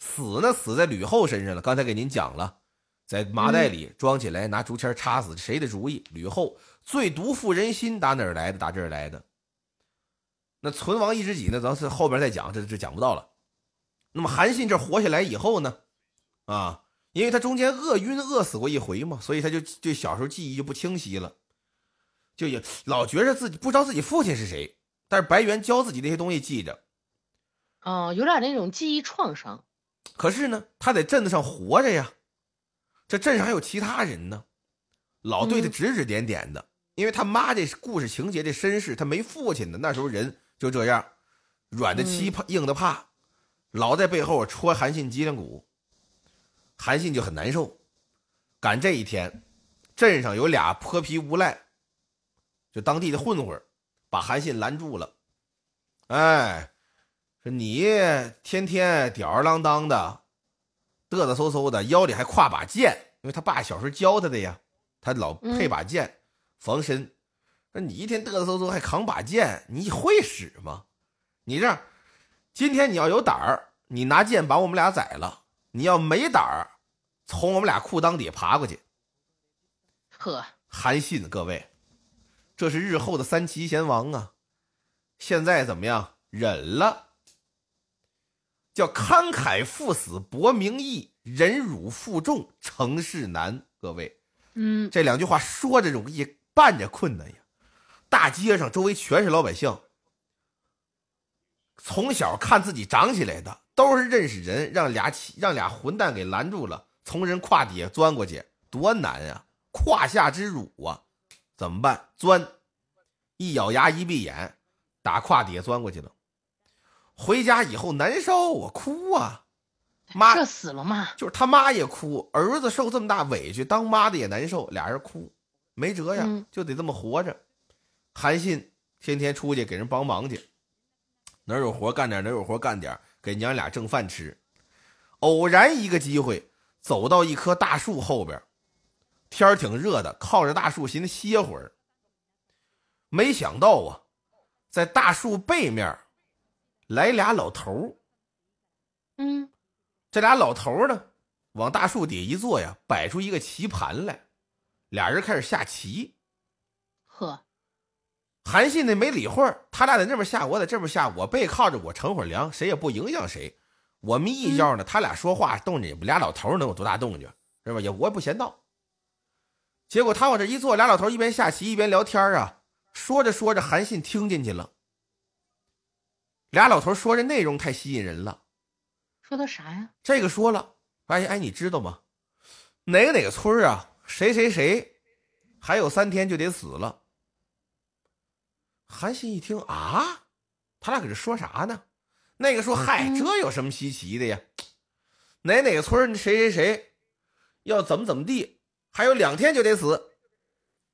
死呢，死在吕后身上了。刚才给您讲了，在麻袋里装起来，拿竹签插死，谁的主意？吕后最毒妇人心，打哪儿来的？打这儿来的。那存亡一知己呢？咱是后边再讲，这这讲不到了。那么韩信这活下来以后呢，啊，因为他中间饿晕饿死过一回嘛，所以他就就小时候记忆就不清晰了，就也老觉着自己不知道自己父亲是谁。但是白猿教自己那些东西记着，哦，有点那种记忆创伤。可是呢，他在镇子上活着呀，这镇上还有其他人呢，老对他指指点点的，因为他妈这故事情节这身世，他没父亲的那时候人。就这样，软的欺怕，硬的怕，老在背后戳韩信脊梁骨。韩信就很难受。赶这一天，镇上有俩泼皮无赖，就当地的混混，把韩信拦住了。哎，说你天天吊儿郎当的，嘚嘚嗖嗖的，腰里还挎把剑，因为他爸小时候教他的呀，他老配把剑防身。说你一天嘚嘚瑟瑟还扛把剑，你会使吗？你这样，今天你要有胆儿，你拿剑把我们俩宰了；你要没胆儿，从我们俩裤裆底下爬过去。呵，韩信，各位，这是日后的三齐贤王啊！现在怎么样？忍了，叫慷慨赴死博名义，忍辱负重成事难。各位，嗯，这两句话说着容易，办着困难呀。大街上周围全是老百姓，从小看自己长起来的都是认识人，让俩让俩混蛋给拦住了，从人胯底下钻过去，多难呀！胯下之辱啊，怎么办？钻，一咬牙一闭眼，打胯底下钻过去了。回家以后难受啊，哭啊，妈这死了吗？就是他妈也哭，儿子受这么大委屈，当妈的也难受，俩人哭，没辙呀，就得这么活着。韩信天天出去给人帮忙去，哪有活干点，哪有活干点，给娘俩挣饭吃。偶然一个机会，走到一棵大树后边，天儿挺热的，靠着大树寻思歇会儿。没想到啊，在大树背面。来俩老头儿，嗯，这俩老头儿呢，往大树底一坐呀，摆出一个棋盘来，俩人开始下棋。呵，韩信那没理会儿，他俩在那边下，我在这边下，我背靠着我乘会儿凉，谁也不影响谁。我眯一觉呢，他俩说话动静，俩老头能有多大动静是吧？也我也不嫌闹。结果他往这一坐，俩老头一边下棋一边聊天啊，说着说着，韩信听进去了。俩老头说这内容太吸引人了，说的啥呀？这个说了，哎哎，你知道吗？哪个哪个村啊？谁谁谁，还有三天就得死了。韩信一听啊，他俩搁这说啥呢？那个说嗨，这有什么稀奇的呀？哪哪个村谁谁谁要怎么怎么地，还有两天就得死。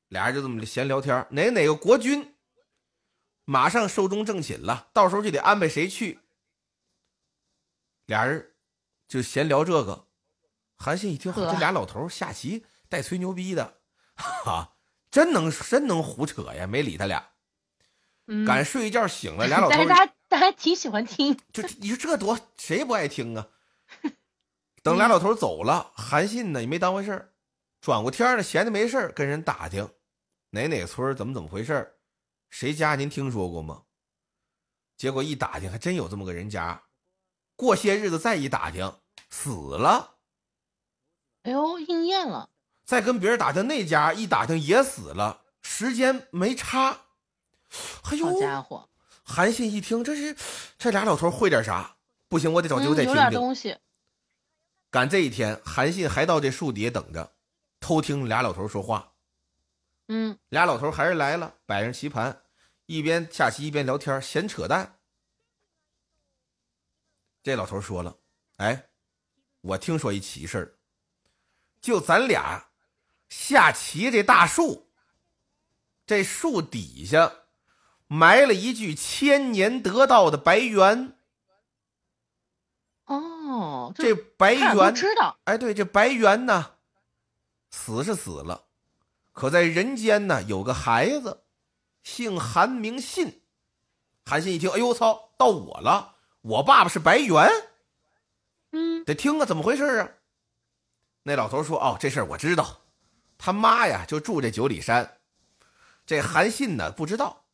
俩人就这么闲聊天。哪哪个国君？马上寿终正寝了，到时候就得安排谁去。俩人就闲聊这个。韩信一听，这俩老头下棋带吹牛逼的，哈，真能真能胡扯呀！没理他俩，赶睡一觉醒了，俩老头，但是他他还挺喜欢听。就你说这多谁不爱听啊？等俩老头走了，韩信呢也没当回事儿转过天呢闲的没事儿跟人打听哪哪村怎么怎么回事儿谁家您听说过吗？结果一打听，还真有这么个人家。过些日子再一打听，死了。哎呦，应验了。再跟别人打听，那家一打听也死了，时间没差。哎呦，好家伙！韩信一听，这是这俩老头会点啥？不行，我得找机会再听听。有点东西。赶这一天，韩信还到这树底下等着，偷听俩老头说话。嗯，俩老头还是来了，摆上棋盘，一边下棋一边聊天，闲扯淡。这老头说了：“哎，我听说一奇事儿，就咱俩下棋这大树，这树底下埋了一具千年得道的白猿。哦，这白猿知道？哎，对，这白猿呢，死是死了。”可在人间呢，有个孩子，姓韩，名信。韩信一听，哎呦，我操，到我了！我爸爸是白猿。嗯，得听啊，怎么回事啊？那老头说：“哦，这事儿我知道，他妈呀就住这九里山。这韩信呢不知道，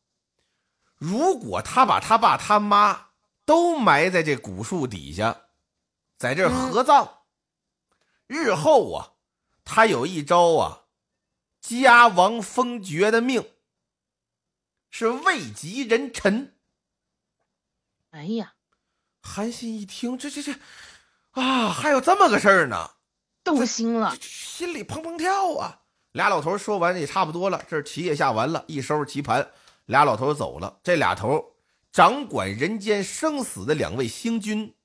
如果他把他爸他妈都埋在这古树底下，在这合葬，日后啊，他有一招啊。”家亡封爵的命是位极人臣。哎呀，韩信一听，这这这，啊，还有这么个事儿呢，动心了，心里砰砰跳啊！俩老头说完也差不多了，这棋也下完了，一收拾棋盘，俩老头走了。这俩头掌管人间生死的两位星君，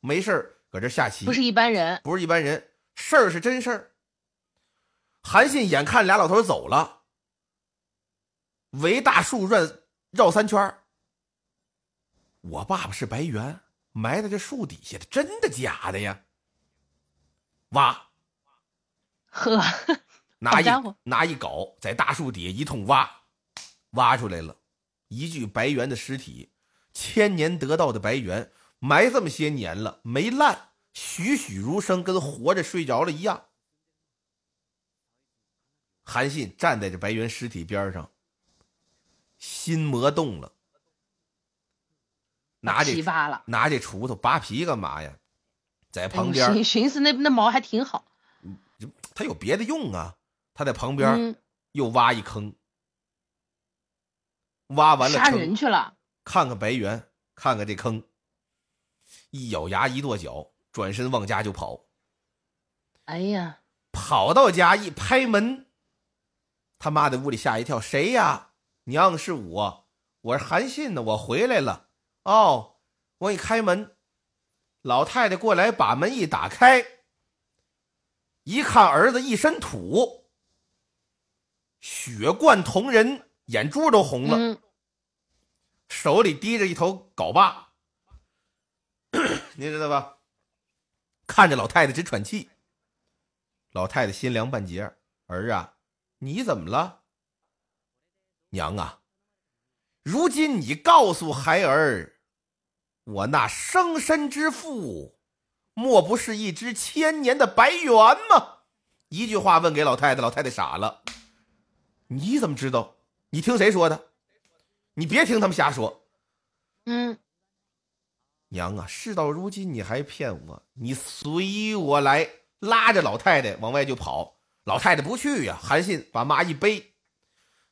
没事搁这下棋，不是一般人，不是一般人，事儿是真事儿。韩信眼看俩老头走了，围大树转绕三圈我爸爸是白猿，埋在这树底下的，真的假的呀？挖，呵，拿一拿一镐，在大树底下一通挖，挖出来了一具白猿的尸体，千年得道的白猿，埋这么些年了，没烂，栩栩如生，跟活着睡着了一样。韩信站在这白猿尸体边上，心魔动了，拿这拿这锄头扒皮干嘛呀？在旁边寻思那那毛还挺好，他有别的用啊。他在旁边又挖一坑，挖完了杀人去了。看看白猿，看看这坑，一咬牙一跺脚，转身往家就跑。哎呀，跑到家一拍门。他妈的屋里吓一跳，谁呀？娘是我，我是韩信呢，我回来了。哦，我给你开门。老太太过来把门一打开，一看儿子一身土，血贯瞳仁，眼珠都红了，手里提着一头镐把，你知道吧？看着老太太直喘气。老太太心凉半截，儿啊，你怎么了？娘啊，如今你告诉孩儿，我那生身之父，莫不是一只千年的白猿吗？一句话问给老太太，老太太傻了。你怎么知道？你听谁说的？你别听他们瞎说。嗯，娘啊，事到如今你还骗我？你随我来。拉着老太太往外就跑，老太太不去呀。韩信把妈一背，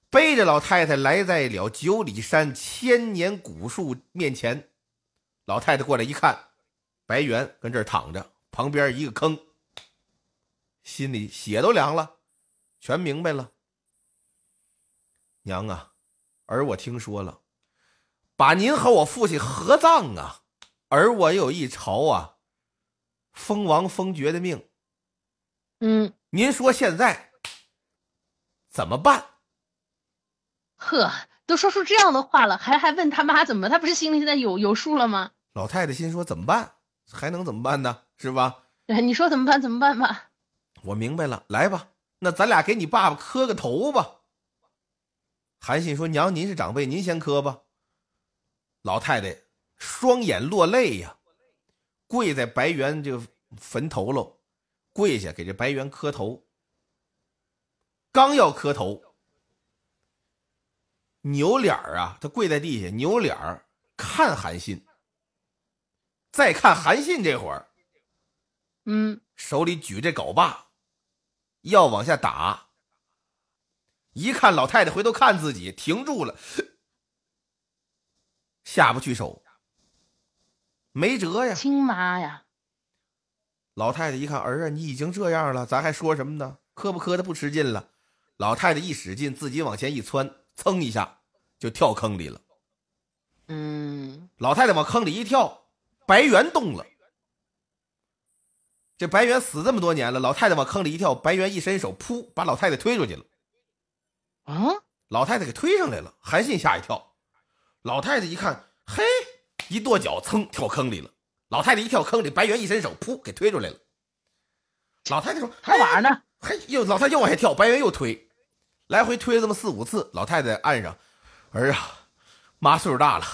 背着老太太来在了九里山千年古树面前。老太太过来一看，白猿跟这儿躺着，旁边一个坑，心里血都凉了，全明白了。娘啊，儿我听说了，把您和我父亲合葬啊，儿我有一朝啊，封王封爵的命。嗯，您说现在怎么办？呵，都说出这样的话了，还还问他妈怎么？他不是心里现在有有数了吗？老太太心说怎么办？还能怎么办呢？是吧？哎，你说怎么办？怎么办吧？我明白了，来吧，那咱俩给你爸爸磕个头吧。韩信说：“娘，您是长辈，您先磕吧。”老太太双眼落泪呀，跪在白猿这个坟头喽。跪下给这白猿磕头，刚要磕头，扭脸啊，他跪在地下扭脸看韩信，再看韩信这会儿，嗯，手里举着镐把，要往下打。一看老太太回头看自己，停住了，下不去手，没辙呀，亲妈呀。老太太一看儿啊，你已经这样了，咱还说什么呢？磕不磕的不吃劲了。老太太一使劲，自己往前一窜，噌一下就跳坑里了。嗯，老太太往坑里一跳，白猿动了。这白猿死这么多年了，老太太往坑里一跳，白猿一伸手，噗，把老太太推出去了。啊！老太太给推上来了，韩信吓一跳。老太太一看，嘿，一跺脚，噌跳坑里了。老太太一跳坑里，白猿一伸手，噗，给推出来了。老太太说：“还玩呢？”嘿，又老太太又往下跳，白猿又推，来回推了这么四五次。老太太岸上，儿啊，妈岁数大了，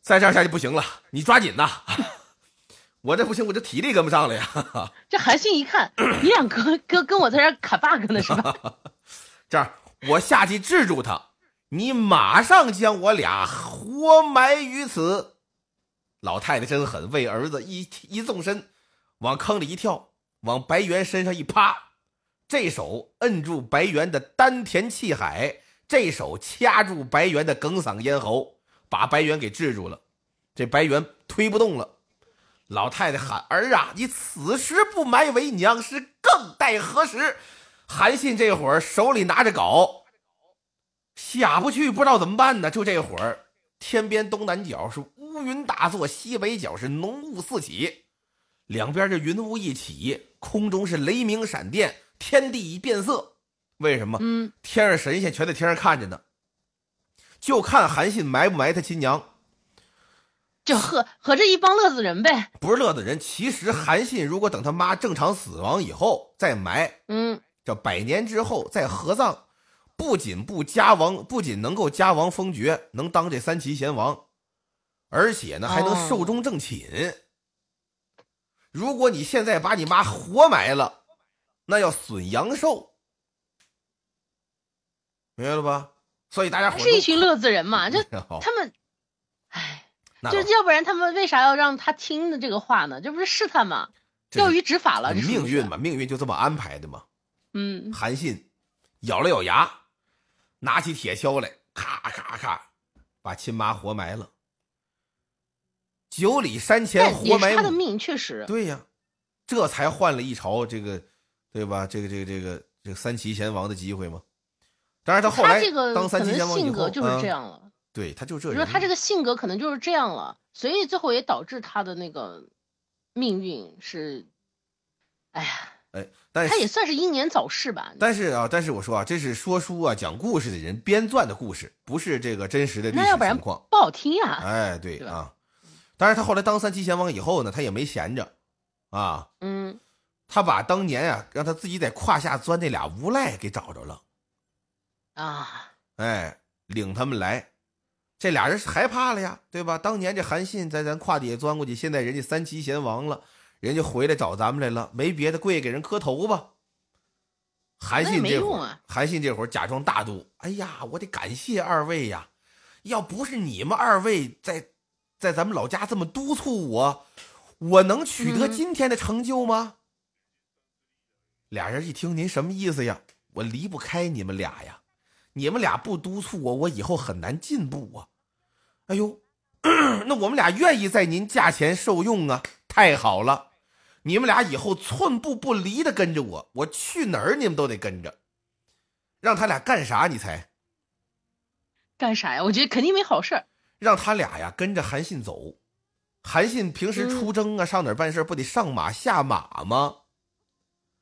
再这样下去不行了，你抓紧呐！我这不行，我这体力跟不上了呀。这韩信一看，你俩哥哥跟我在这卡 bug 呢是吧？这样，我下去制住他，你马上将我俩活埋于此。老太太真狠，为儿子一一纵身，往坑里一跳，往白猿身上一趴，这手摁住白猿的丹田气海，这手掐住白猿的哽嗓咽喉，把白猿给制住了。这白猿推不动了。老太太喊：“儿啊，你此时不埋为娘，是更待何时？”韩信这会儿手里拿着镐，下不去，不知道怎么办呢。就这会儿，天边东南角是。乌云大作，西北角是浓雾四起，两边这云雾一起，空中是雷鸣闪电，天地一变色。为什么？嗯，天上神仙全在天上看着呢，就看韩信埋不埋他亲娘。就和和这一帮乐子人呗，不是乐子人。其实韩信如果等他妈正常死亡以后再埋，嗯，这百年之后再合葬，不仅不加王，不仅能够加王封爵，能当这三齐贤王。而且呢，还能寿终正寝。如果你现在把你妈活埋了，那要损阳寿，明白了吧？所以大家伙是一群乐子人嘛，就他们，哎，就要不然他们为啥要让他听的这个话呢？这不是试探吗？钓鱼执法了，命运嘛，命运就这么安排的嘛。嗯，韩信咬了咬牙，拿起铁锹来，咔咔咔，把亲妈活埋了。九里山前活埋他的命确实对呀，这才换了一朝这个，对吧？这个这个这个这个三齐贤王的机会吗？当然，他后来当三齐贤王性格，就是这样了。对，他就这。你说他这个性格可能就是这样了，所以最后也导致他的那个命运是，哎呀，哎，但是他也算是英年早逝吧。但是啊，但是我说啊，这是说书啊、讲故事的人编撰的故事，不是这个真实的历史情况，不好听呀。哎，对啊。但是他后来当三齐贤王以后呢，他也没闲着，啊，嗯，他把当年啊让他自己在胯下钻那俩无赖给找着了，啊，哎，领他们来，这俩人害怕了呀，对吧？当年这韩信在咱胯底下钻过去，现在人家三齐贤王了，人家回来找咱们来了，没别的，跪给人磕头吧。韩信这会儿，韩信这会儿假装大度，哎呀，我得感谢二位呀，要不是你们二位在。在咱们老家这么督促我，我能取得今天的成就吗？俩人一听，您什么意思呀？我离不开你们俩呀，你们俩不督促我，我以后很难进步啊。哎呦，那我们俩愿意在您驾前受用啊，太好了！你们俩以后寸步不离的跟着我，我去哪儿你们都得跟着。让他俩干啥？你猜？干啥呀？我觉得肯定没好事儿。让他俩呀跟着韩信走，韩信平时出征啊，上哪儿办事不得上马下马吗？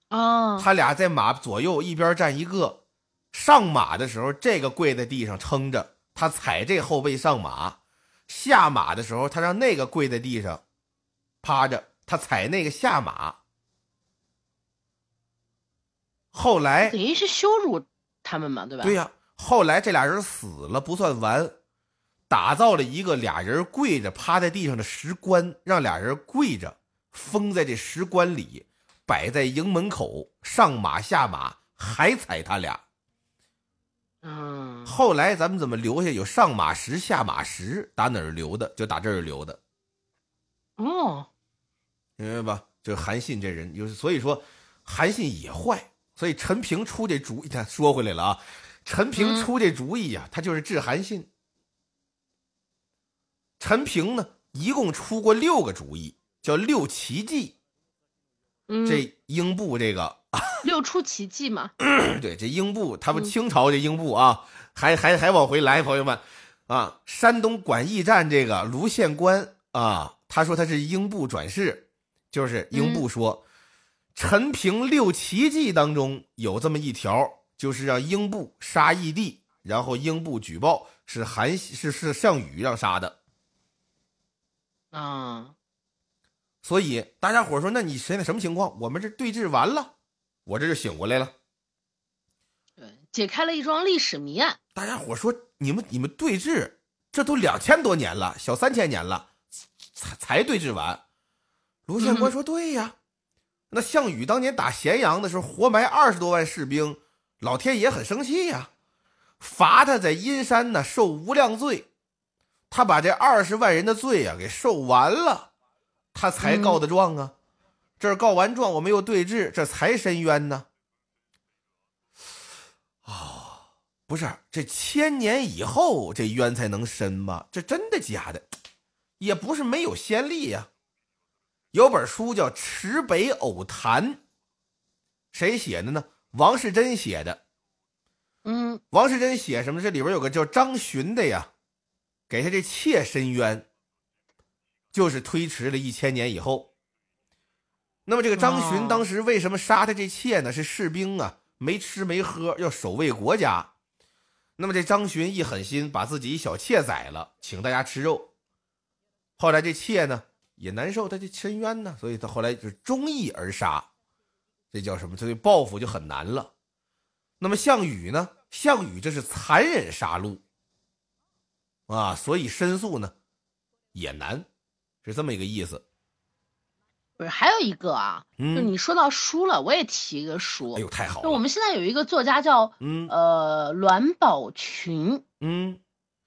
啊，他俩在马左右一边站一个，上马的时候这个跪在地上撑着，他踩这后背上马；下马的时候他让那个跪在地上趴着，他踩那个下马。后来等于是羞辱他们嘛，对吧？对呀，后来这俩人死了不算完。打造了一个俩人跪着趴在地上的石棺，让俩人跪着封在这石棺里，摆在营门口，上马下马还踩他俩。嗯，后来咱们怎么留下有上马石、下马石？打哪儿留的？就打这儿留的。哦，明白吧？这韩信这人，就是所以说韩信也坏。所以陈平出这主意，他 说回来了啊，陈平出这主意呀，他就是治韩信。陈平呢，一共出过六个主意，叫六奇计。这英布这个 六出奇迹嘛？对，这英布，他们清朝这英布啊，还还还往回来，朋友们啊，山东管驿站这个卢县官啊，他说他是英布转世，就是英布说，陈平六奇计当中有这么一条，就是让英布杀义帝，然后英布举报是韩是是项羽让杀的。啊，所以大家伙说，那你现在什么情况？我们这对峙完了，我这就醒过来了，对，解开了一桩历史谜案。大家伙说，你们你们对峙，这都两千多年了，小三千年了，才才对峙完。卢县官说：“对呀，那项羽当年打咸阳的时候，活埋二十多万士兵，老天爷很生气呀，罚他在阴山呢受无量罪。”他把这二十万人的罪啊给受完了，他才告的状啊。这儿告完状，我们又对质，这才申冤呢。啊，不是，这千年以后这冤才能申吗？这真的假的？也不是没有先例呀。有本书叫《池北偶谈》，谁写的呢？王世贞写的。嗯，王世贞写什么？这里边有个叫张巡的呀。给他这妾申冤，就是推迟了一千年以后。那么这个张巡当时为什么杀他这妾呢？是士兵啊，没吃没喝，要守卫国家。那么这张巡一狠心，把自己小妾宰了，请大家吃肉。后来这妾呢也难受，他就申冤呢，所以他后来就忠义而杀。这叫什么？所以报复就很难了。那么项羽呢？项羽这是残忍杀戮。啊，所以申诉呢也难，是这么一个意思。不是，还有一个啊，就你说到书了，我也提一个书。哎呦，太好了！就我们现在有一个作家叫嗯呃栾宝群，嗯，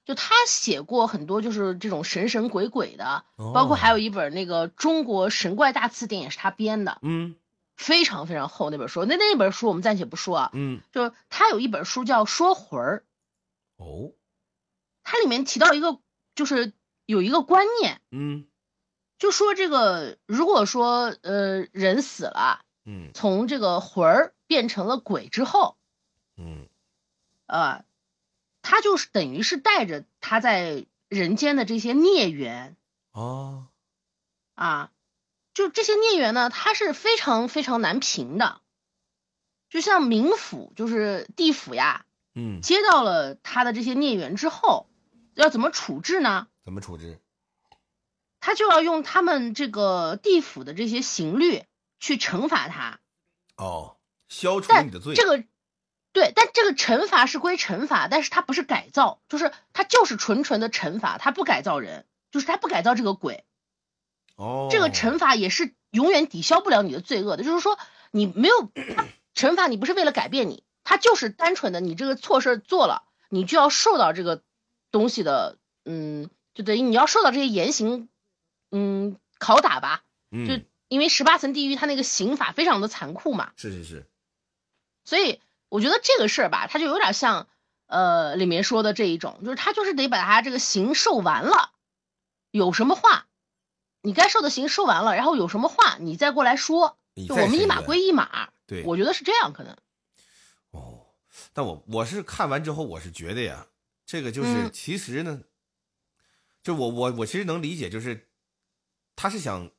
就他写过很多就是这种神神鬼鬼的，包括还有一本那个《中国神怪大词典》也是他编的，嗯，非常非常厚那本书。那那本书我们暂且不说啊，嗯，就是他有一本书叫《说魂儿》，哦。它里面提到一个，就是有一个观念，嗯，就说这个，如果说呃人死了，嗯，从这个魂儿变成了鬼之后，嗯，呃，他就是等于是带着他。在人间的这些孽缘哦，啊，就这些孽缘呢，他是非常非常难平的。就像冥府，就是地府呀，嗯，接到了他的这些孽缘之后，要怎么处置呢？怎么处置？他就要用他们这个地府的这些刑律去惩罚他。哦，消除你的罪。这个，对，但这个惩罚是归惩罚，但是它不是改造，就是它就是纯纯的惩罚，它不改造人，就是它不改造这个鬼。哦，这个惩罚也是永远抵消不了你的罪恶的，就是说你没有。惩罚你不是为了改变你，它就是单纯的你这个错事做了，你就要受到这个东西的，嗯，就等于你要受到这些严刑，嗯，拷打吧，就因为十八层地狱它那个刑法非常的残酷嘛，是是是，所以我觉得这个事儿吧，它就有点像，呃，里面说的这一种，就是他就是得把他这个刑受完了，有什么话，你该受的刑受完了，然后有什么话你再过来说，就我们一码归一码。对，我觉得是这样，可能。哦，但我我是看完之后，我是觉得呀，这个就是其实呢，就我我我其实能理解，就是他是想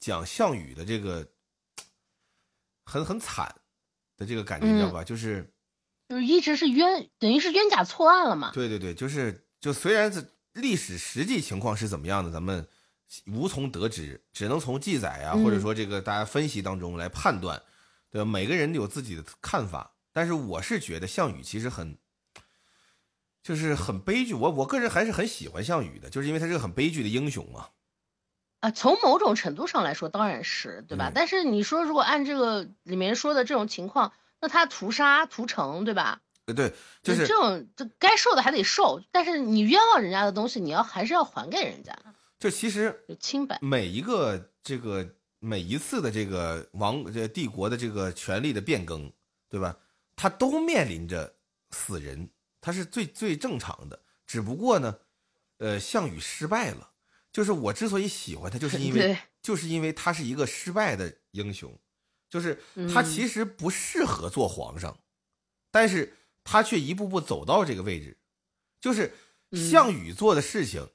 讲项羽的这个很很惨的这个感觉，你知道吧？就是就是一直是冤，等于是冤假错案了嘛。对对对，就是就虽然是历史实际情况是怎么样的，咱们无从得知，只能从记载啊，或者说这个大家分析当中来判断。对吧？每个人有自己的看法，但是我是觉得项羽其实很，就是很悲剧。我我个人还是很喜欢项羽的，就是因为他是个很悲剧的英雄嘛。啊，从某种程度上来说，当然是对吧？但是你说如果按这个里面说的这种情况，那他屠杀屠城，对吧？对，就是这种这该受的还得受，但是你冤枉人家的东西，你要还是要还给人家。这其实清白，每一个这个。每一次的这个王这帝国的这个权力的变更，对吧？他都面临着死人，他是最最正常的。只不过呢，呃，项羽失败了。就是我之所以喜欢他，就是因为就是因为他是一个失败的英雄，就是他其实不适合做皇上，但是他却一步步走到这个位置。就是项羽做的事情，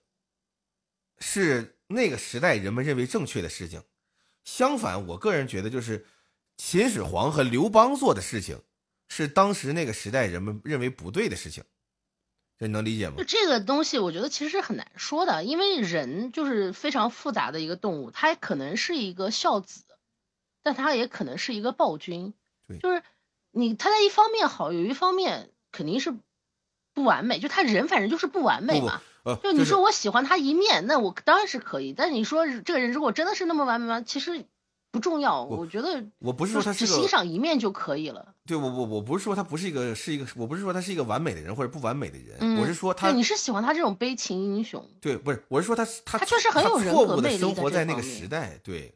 是那个时代人们认为正确的事情。相反，我个人觉得，就是秦始皇和刘邦做的事情，是当时那个时代人们认为不对的事情。这你能理解吗？就这个东西，我觉得其实是很难说的，因为人就是非常复杂的一个动物，它可能是一个孝子，但它也可能是一个暴君。对，就是你他在一方面好，有一方面肯定是不完美，就他人反正就是不完美嘛。就你说我喜欢他一面，那我当然是可以。但是你说这个人如果真的是那么完美吗？其实不重要。我觉得我不是说他只欣赏一面就可以了。对我我我不是说他不是一个是一个，我不是说他是一个完美的人或者不完美的人。我是说他你是喜欢他这种悲情英雄。对，不是我是说他他他确实很有人格魅力。生活在那个时代，对，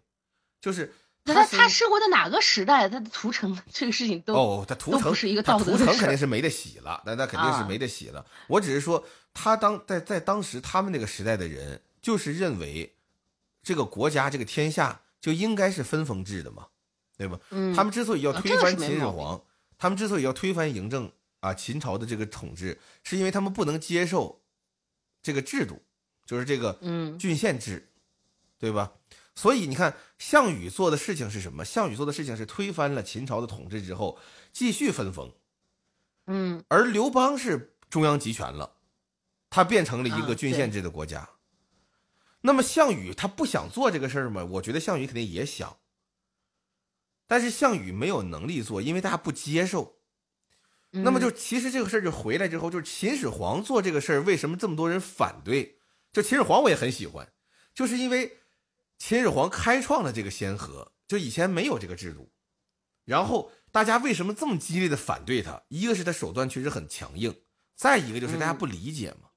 就是。他他生活在哪个时代？他的屠城 这个事情都哦，他屠城是一个道德屠城肯定是没得洗了，那那肯定是没得洗了。我只是说，他当在在当时他们那个时代的人，就是认为这个国家这个天下就应该是分封制的嘛，对吧？嗯，他们之所以要推翻秦始皇，他们之所以要推翻嬴政啊，秦朝的这个统治，是因为他们不能接受这个制度，就是这个嗯郡县制，对吧？所以你看，项羽做的事情是什么？项羽做的事情是推翻了秦朝的统治之后，继续分封。嗯，而刘邦是中央集权了，他变成了一个郡县制的国家。那么项羽他不想做这个事儿吗？我觉得项羽肯定也想，但是项羽没有能力做，因为大家不接受。那么就其实这个事儿就回来之后，就是秦始皇做这个事儿，为什么这么多人反对？就秦始皇我也很喜欢，就是因为。秦始皇开创了这个先河，就以前没有这个制度，然后大家为什么这么激烈的反对他？一个是他手段确实很强硬，再一个就是大家不理解嘛。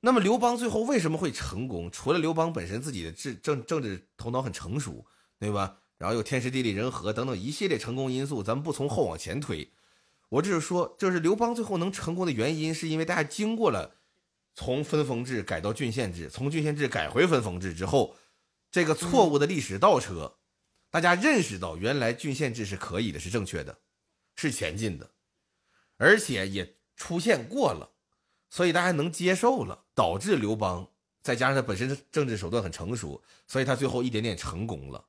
那么刘邦最后为什么会成功？除了刘邦本身自己的政政政治头脑很成熟，对吧？然后又天时地利人和等等一系列成功因素，咱们不从后往前推。我只是说，就是刘邦最后能成功的原因，是因为大家经过了从分封制改到郡县制，从郡县制改回分封制之后。这个错误的历史倒车，大家认识到原来郡县制是可以的，是正确的，是前进的，而且也出现过了，所以大家能接受了，导致刘邦再加上他本身政治手段很成熟，所以他最后一点点成功了。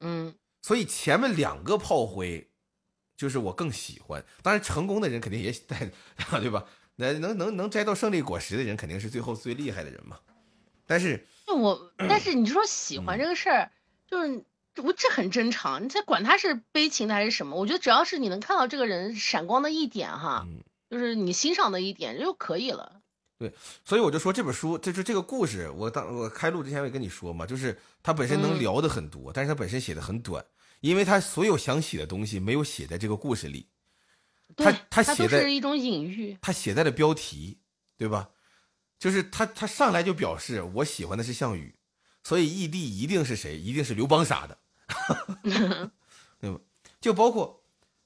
嗯，所以前面两个炮灰，就是我更喜欢。当然，成功的人肯定也带，对吧？那能能能摘到胜利果实的人，肯定是最后最厉害的人嘛。但是，我但是你说喜欢这个事儿，就是我这很正常。你再管他是悲情的还是什么，我觉得只要是你能看到这个人闪光的一点哈。就是你欣赏的一点就可以了。对，所以我就说这本书，就是这个故事，我当我开录之前我也跟你说嘛，就是它本身能聊的很多，但是它本身写的很短，因为它所有想写的东西没有写在这个故事里。他他写在是一种隐喻，他写在了标题，对吧？就是他他上来就表示我喜欢的是项羽，所以义帝一定是谁？一定是刘邦杀的，对吧？就包括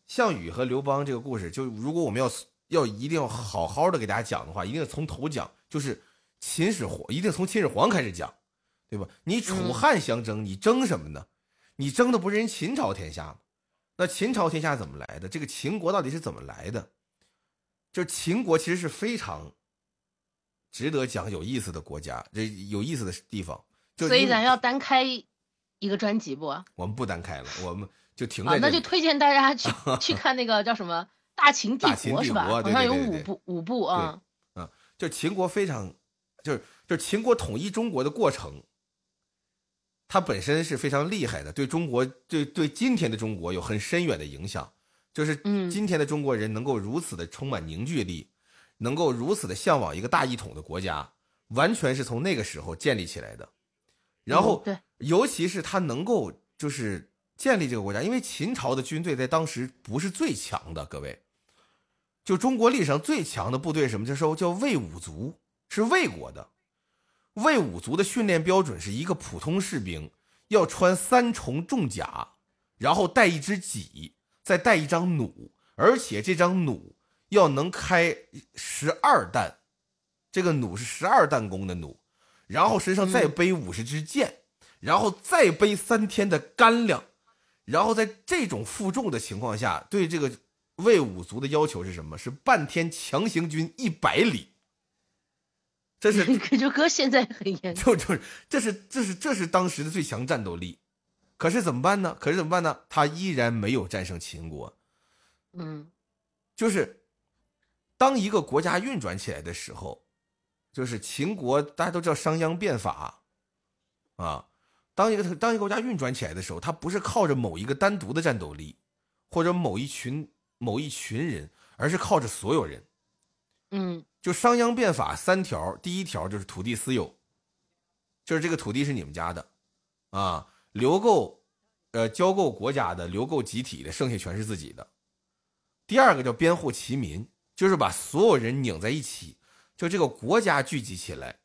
项羽和刘邦这个故事，就如果我们要。要一定要好好的给大家讲的话，一定从头讲，就是秦始皇，一定从秦始皇开始讲，对吧？你楚汉相争，你争什么呢？你争的不是人秦朝天下吗？那秦朝天下怎么来的？这个秦国到底是怎么来的？就是秦国其实是非常值得讲、有意思的国家，这有意思的地方。所以咱要单开一个专辑不？我们不单开了，我们就停在。那就推荐大家去去看那个叫什么？大秦帝国是吧？好像有五部五部啊。嗯，就秦国非常，就是就是秦国统一中国的过程，它本身是非常厉害的，对中国对对今天的中国有很深远的影响。就是今天的中国人能够如此的充满凝聚力，能够如此的向往一个大一统的国家，完全是从那个时候建立起来的。然后，对，尤其是他能够就是建立这个国家，因为秦朝的军队在当时不是最强的，各位。就中国历史上最强的部队，什么叫说叫魏武卒，是魏国的。魏武卒的训练标准是一个普通士兵要穿三重重甲，然后带一只戟，再带一张弩，而且这张弩要能开十二弹，这个弩是十二弹弓的弩，然后身上再背五十支箭，然后再背三天的干粮，然后在这种负重的情况下，对这个。魏武卒的要求是什么？是半天强行军一百里。这是 可就搁现在很严重，就就是这是这是这是当时的最强战斗力。可是怎么办呢？可是怎么办呢？他依然没有战胜秦国。嗯，就是当一个国家运转起来的时候，就是秦国大家都知道商鞅变法啊。当一个当一个国家运转起来的时候，它不是靠着某一个单独的战斗力，或者某一群。某一群人，而是靠着所有人。嗯，就商鞅变法三条，第一条就是土地私有，就是这个土地是你们家的，啊，留够，呃，交够国家的，留够集体的，剩下全是自己的。第二个叫编户齐民，就是把所有人拧在一起，就这个国家聚集起来。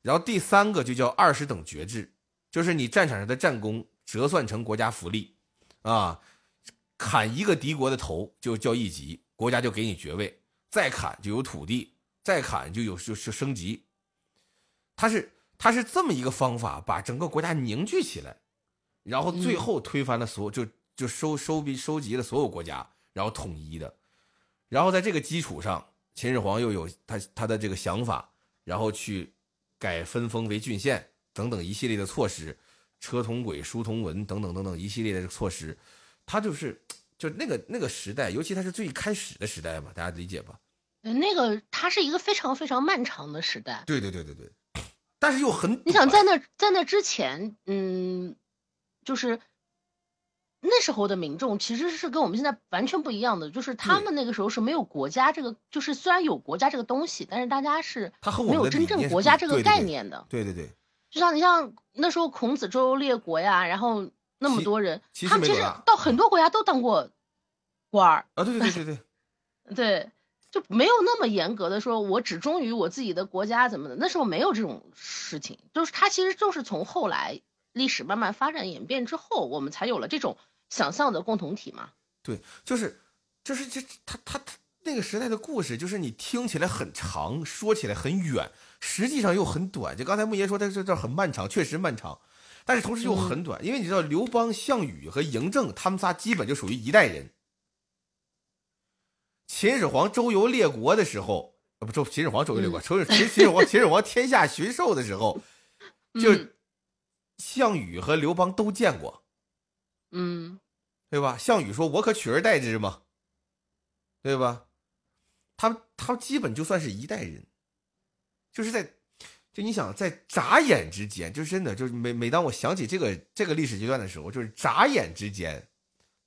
然后第三个就叫二十等爵制，就是你战场上的战功折算成国家福利，啊。砍一个敌国的头就叫一级，国家就给你爵位；再砍就有土地，再砍就有就就升级。他是他是这么一个方法，把整个国家凝聚起来，然后最后推翻了所有就就收收笔收集了所有国家，然后统一的。然后在这个基础上，秦始皇又有他他的这个想法，然后去改分封为郡县等等一系列的措施，车同轨，书同文等等等等一系列的措施。他就是，就那个那个时代，尤其他是最开始的时代嘛，大家理解吧？那个它是一个非常非常漫长的时代。对对对对对，但是又很……你想在那在那之前，嗯，就是那时候的民众其实是跟我们现在完全不一样的，就是他们那个时候是没有国家这个，就是虽然有国家这个东西，但是大家是没有真正国家这个概念的。对对对，就像你像那时候孔子周游列国呀，然后。那么多人，他们其实到很多国家都当过官儿啊！对对对对对，对，就没有那么严格的说，我只忠于我自己的国家怎么的？那时候没有这种事情，就是他其实就是从后来历史慢慢发展演变之后，我们才有了这种想象的共同体嘛。对，就是就是这他他他那个时代的故事，就是你听起来很长，说起来很远，实际上又很短。就刚才木爷说，他这这很漫长，确实漫长。但是同时又很短，因为你知道刘邦、项羽和嬴政他们仨基本就属于一代人。秦始皇周游列国的时候不周秦始皇周游列国，秦秦秦始皇秦始皇天下巡狩的时候，就项羽和刘邦都见过，嗯，对吧？项羽说：“我可取而代之嘛，对吧？”他他基本就算是一代人，就是在。就你想在眨眼之间，就真的就是每每当我想起这个这个历史阶段的时候，就是眨眼之间，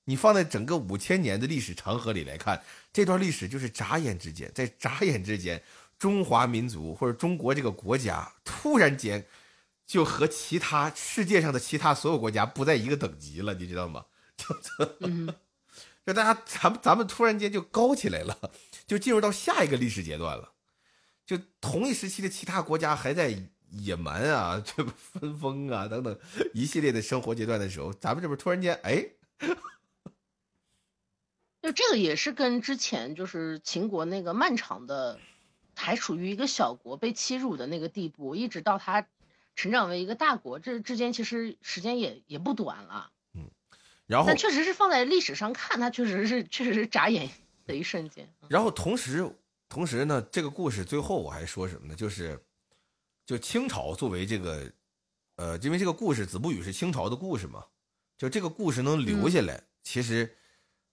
你放在整个五千年的历史长河里来看，这段历史就是眨眼之间，在眨眼之间，中华民族或者中国这个国家突然间就和其他世界上的其他所有国家不在一个等级了，你知道吗？就 就大家咱们咱们突然间就高起来了，就进入到下一个历史阶段了。就同一时期的其他国家还在野蛮啊，这个分封啊等等一系列的生活阶段的时候，咱们这边突然间哎，就这个也是跟之前就是秦国那个漫长的，还处于一个小国被欺辱的那个地步，一直到他成长为一个大国，这之间其实时间也也不短了。嗯，然后但确实是放在历史上看，它确实是确实是眨眼的一瞬间。然后同时。同时呢，这个故事最后我还说什么呢？就是，就清朝作为这个，呃，因为这个故事《子不语》是清朝的故事嘛，就这个故事能留下来，其实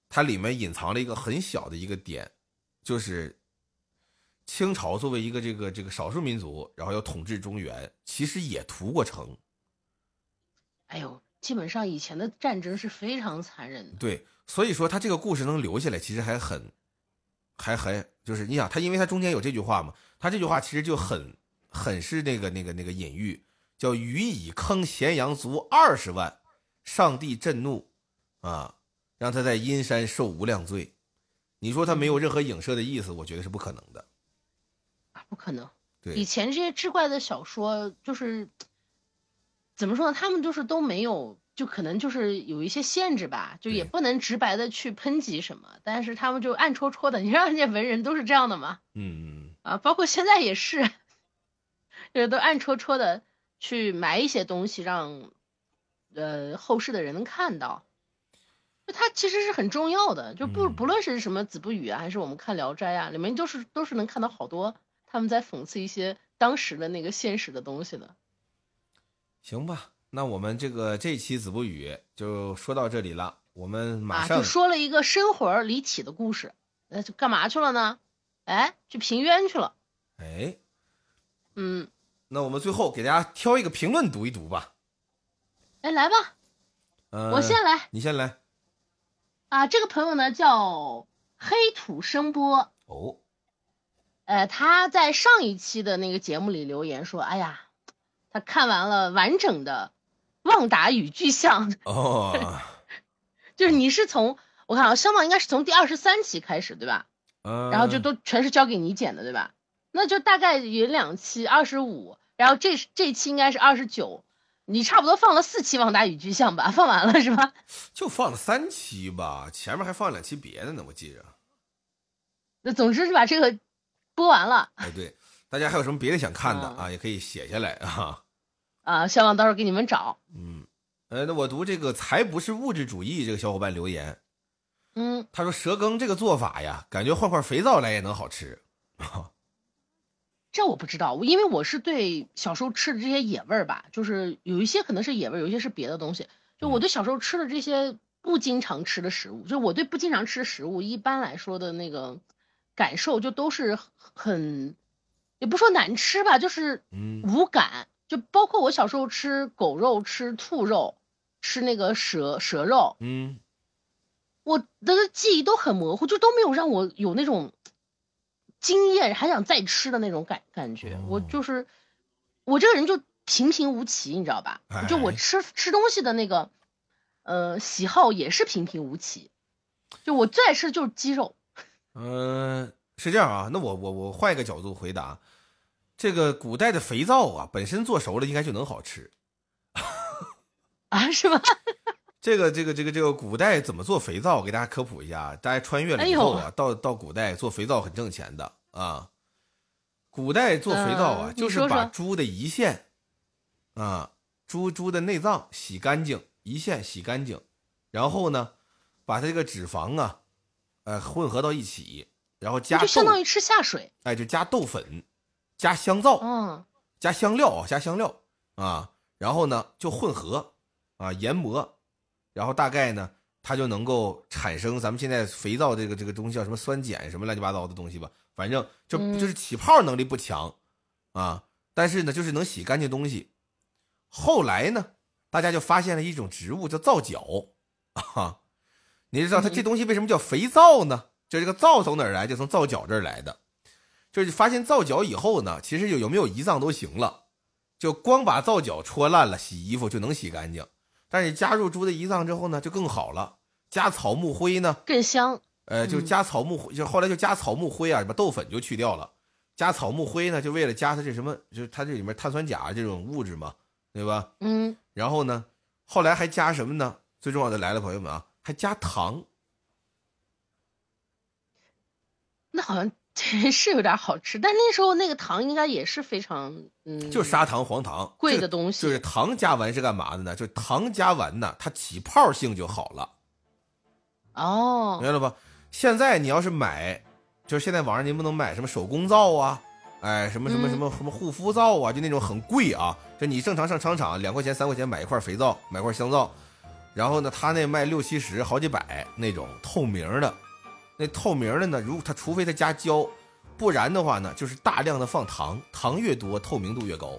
它里面隐藏了一个很小的一个点，就是清朝作为一个这个这个少数民族，然后要统治中原，其实也屠过城。哎呦，基本上以前的战争是非常残忍的。对，所以说他这个故事能留下来，其实还很。还很就是你想他，因为他中间有这句话嘛，他这句话其实就很很是那个那个那个隐喻，叫“予以坑咸阳族二十万，上帝震怒，啊，让他在阴山受无量罪。”你说他没有任何影射的意思，我觉得是不可能的。啊，不可能。对，以前这些志怪的小说就是怎么说呢？他们就是都没有。就可能就是有一些限制吧，就也不能直白的去抨击什么，但是他们就暗戳戳的，你让人家文人都是这样的嘛，嗯嗯啊，包括现在也是，就都暗戳戳的去埋一些东西，让呃后世的人能看到，就它其实是很重要的，就不不论是什么子不语啊，还是我们看聊斋啊，里面都是都是能看到好多他们在讽刺一些当时的那个现实的东西的，行吧。那我们这个这期子不语就说到这里了。我们马上就说了一个生活离奇的故事，那就干嘛去了呢？哎，去平冤去了。哎，嗯，那我们最后给大家挑一个评论读一读吧。哎，来吧，我先来，你先来。啊，这个朋友呢叫黑土声波。哦，呃，他在上一期的那个节目里留言说：“哎呀，他看完了完整的。”旺达与巨像 哦，就是你是从我看啊，香港应该是从第二十三期开始对吧？嗯，然后就都全是交给你剪的对吧？那就大概有两期二十五，然后这这期应该是二十九，你差不多放了四期旺达与巨像吧？放完了是吧？就放了三期吧，前面还放两期别的呢，我记着。那总之是把这个播完了。哎，对，大家还有什么别的想看的啊？也可以写下来啊。啊，希望到时候给你们找。嗯，呃，那我读这个才不是物质主义这个小伙伴留言。嗯，他说蛇羹这个做法呀，感觉换块肥皂来也能好吃。这我不知道，因为我是对小时候吃的这些野味儿吧，就是有一些可能是野味，有一些是别的东西。就我对小时候吃的这些不经常吃的食物，就我对不经常吃的食物，一般来说的那个感受就都是很，也不说难吃吧，就是无感。就包括我小时候吃狗肉、吃兔肉、吃那个蛇蛇肉，嗯，我的记忆都很模糊，就都没有让我有那种经验还想再吃的那种感感觉。我就是我这个人就平平无奇，你知道吧？就我吃吃东西的那个呃喜好也是平平无奇。就我最爱吃的就是鸡肉。嗯，是这样啊。那我我我换一个角度回答。这个古代的肥皂啊，本身做熟了应该就能好吃，啊，是吗？这个这个这个这个古代怎么做肥皂？我给大家科普一下，大家穿越了以后啊，到到古代做肥皂很挣钱的啊。古代做肥皂啊，就是把猪的胰腺啊，猪猪的内脏洗干净，胰腺洗干净，然后呢，把它这个脂肪啊，呃，混合到一起，然后加就相当于吃下水，哎，就加豆粉，加香皂，嗯，加香料啊，加香料啊，然后呢就混合啊研磨，然后大概呢它就能够产生咱们现在肥皂这个这个东西叫什么酸碱什么乱七八糟的东西吧，反正就就是起泡能力不强啊，但是呢就是能洗干净东西。后来呢，大家就发现了一种植物叫皂角啊，你知道它这东西为什么叫肥皂呢？就这个皂从哪儿来？就从皂角这儿来的。就是发现皂角以后呢，其实有有没有胰脏都行了，就光把皂角戳烂了洗衣服就能洗干净。但是加入猪的胰脏之后呢，就更好了。加草木灰呢，更香。呃，就加草木灰，就后来就加草木灰啊，把豆粉就去掉了。加草木灰呢，就为了加它这什么，就是它这里面碳酸钾这种物质嘛，对吧？嗯。然后呢，后来还加什么呢？最重要的来了，朋友们啊，还加糖。那好像是有点好吃，但那时候那个糖应该也是非常嗯，就砂糖、黄糖贵的东西。就是糖加完是干嘛的呢？就糖加完呢，它起泡性就好了。哦，明白了吧？现在你要是买，就是现在网上您不能买什么手工皂啊，哎，什么什么什么什么护肤皂啊，就那种很贵啊。就你正常上商场两块钱、三块钱买一块肥皂，买块香皂，然后呢，他那卖六七十、好几百那种透明的。那透明的呢？如果它除非它加胶，不然的话呢，就是大量的放糖，糖越多，透明度越高。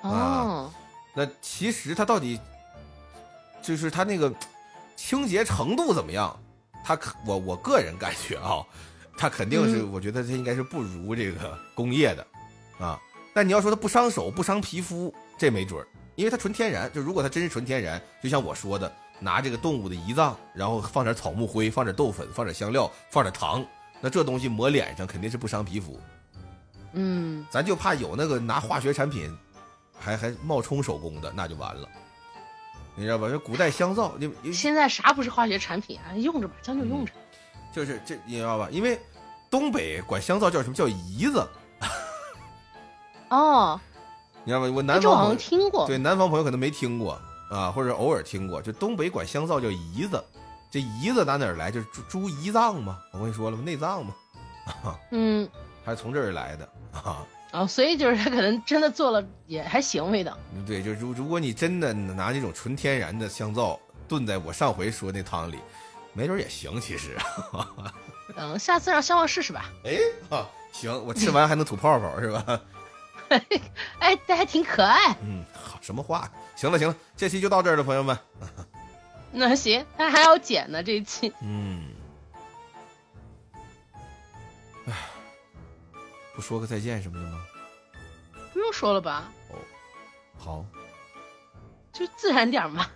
哦，那其实它到底就是它那个清洁程度怎么样？它我我个人感觉啊，它肯定是，我觉得它应该是不如这个工业的啊。但你要说它不伤手、不伤皮肤，这没准儿，因为它纯天然。就如果它真是纯天然，就像我说的。拿这个动物的胰脏，然后放点草木灰，放点豆粉，放点香料，放点糖，那这东西抹脸上肯定是不伤皮肤。嗯，咱就怕有那个拿化学产品，还还冒充手工的，那就完了。你知道吧？这古代香皂，你现在啥不是化学产品啊？用着吧，将就用着。就是这，你知道吧？因为东北管香皂叫什么叫胰子。哦，你知道吗？我南方好像听过，对南方朋友可能没听过。啊，或者偶尔听过，就东北管香皂叫胰子，这胰子打哪儿来？就是猪猪胰脏嘛，我跟你说了吗？内脏嘛，啊嗯，还是从这儿来的啊。哦，所以就是他可能真的做了也还行味道。对，就如如果你真的拿那种纯天然的香皂炖在我上回说那汤里，没准也行。其实，嗯，下次让香皂试试吧。哎，啊，行，我吃完还能吐泡泡是吧？哎，这还挺可爱。嗯，好，什么话？行了行了，这期就到这儿了，朋友们。那行，他还要剪呢，这一期。嗯。哎，不说个再见什么的吗？不用说了吧。哦，好。就自然点嘛。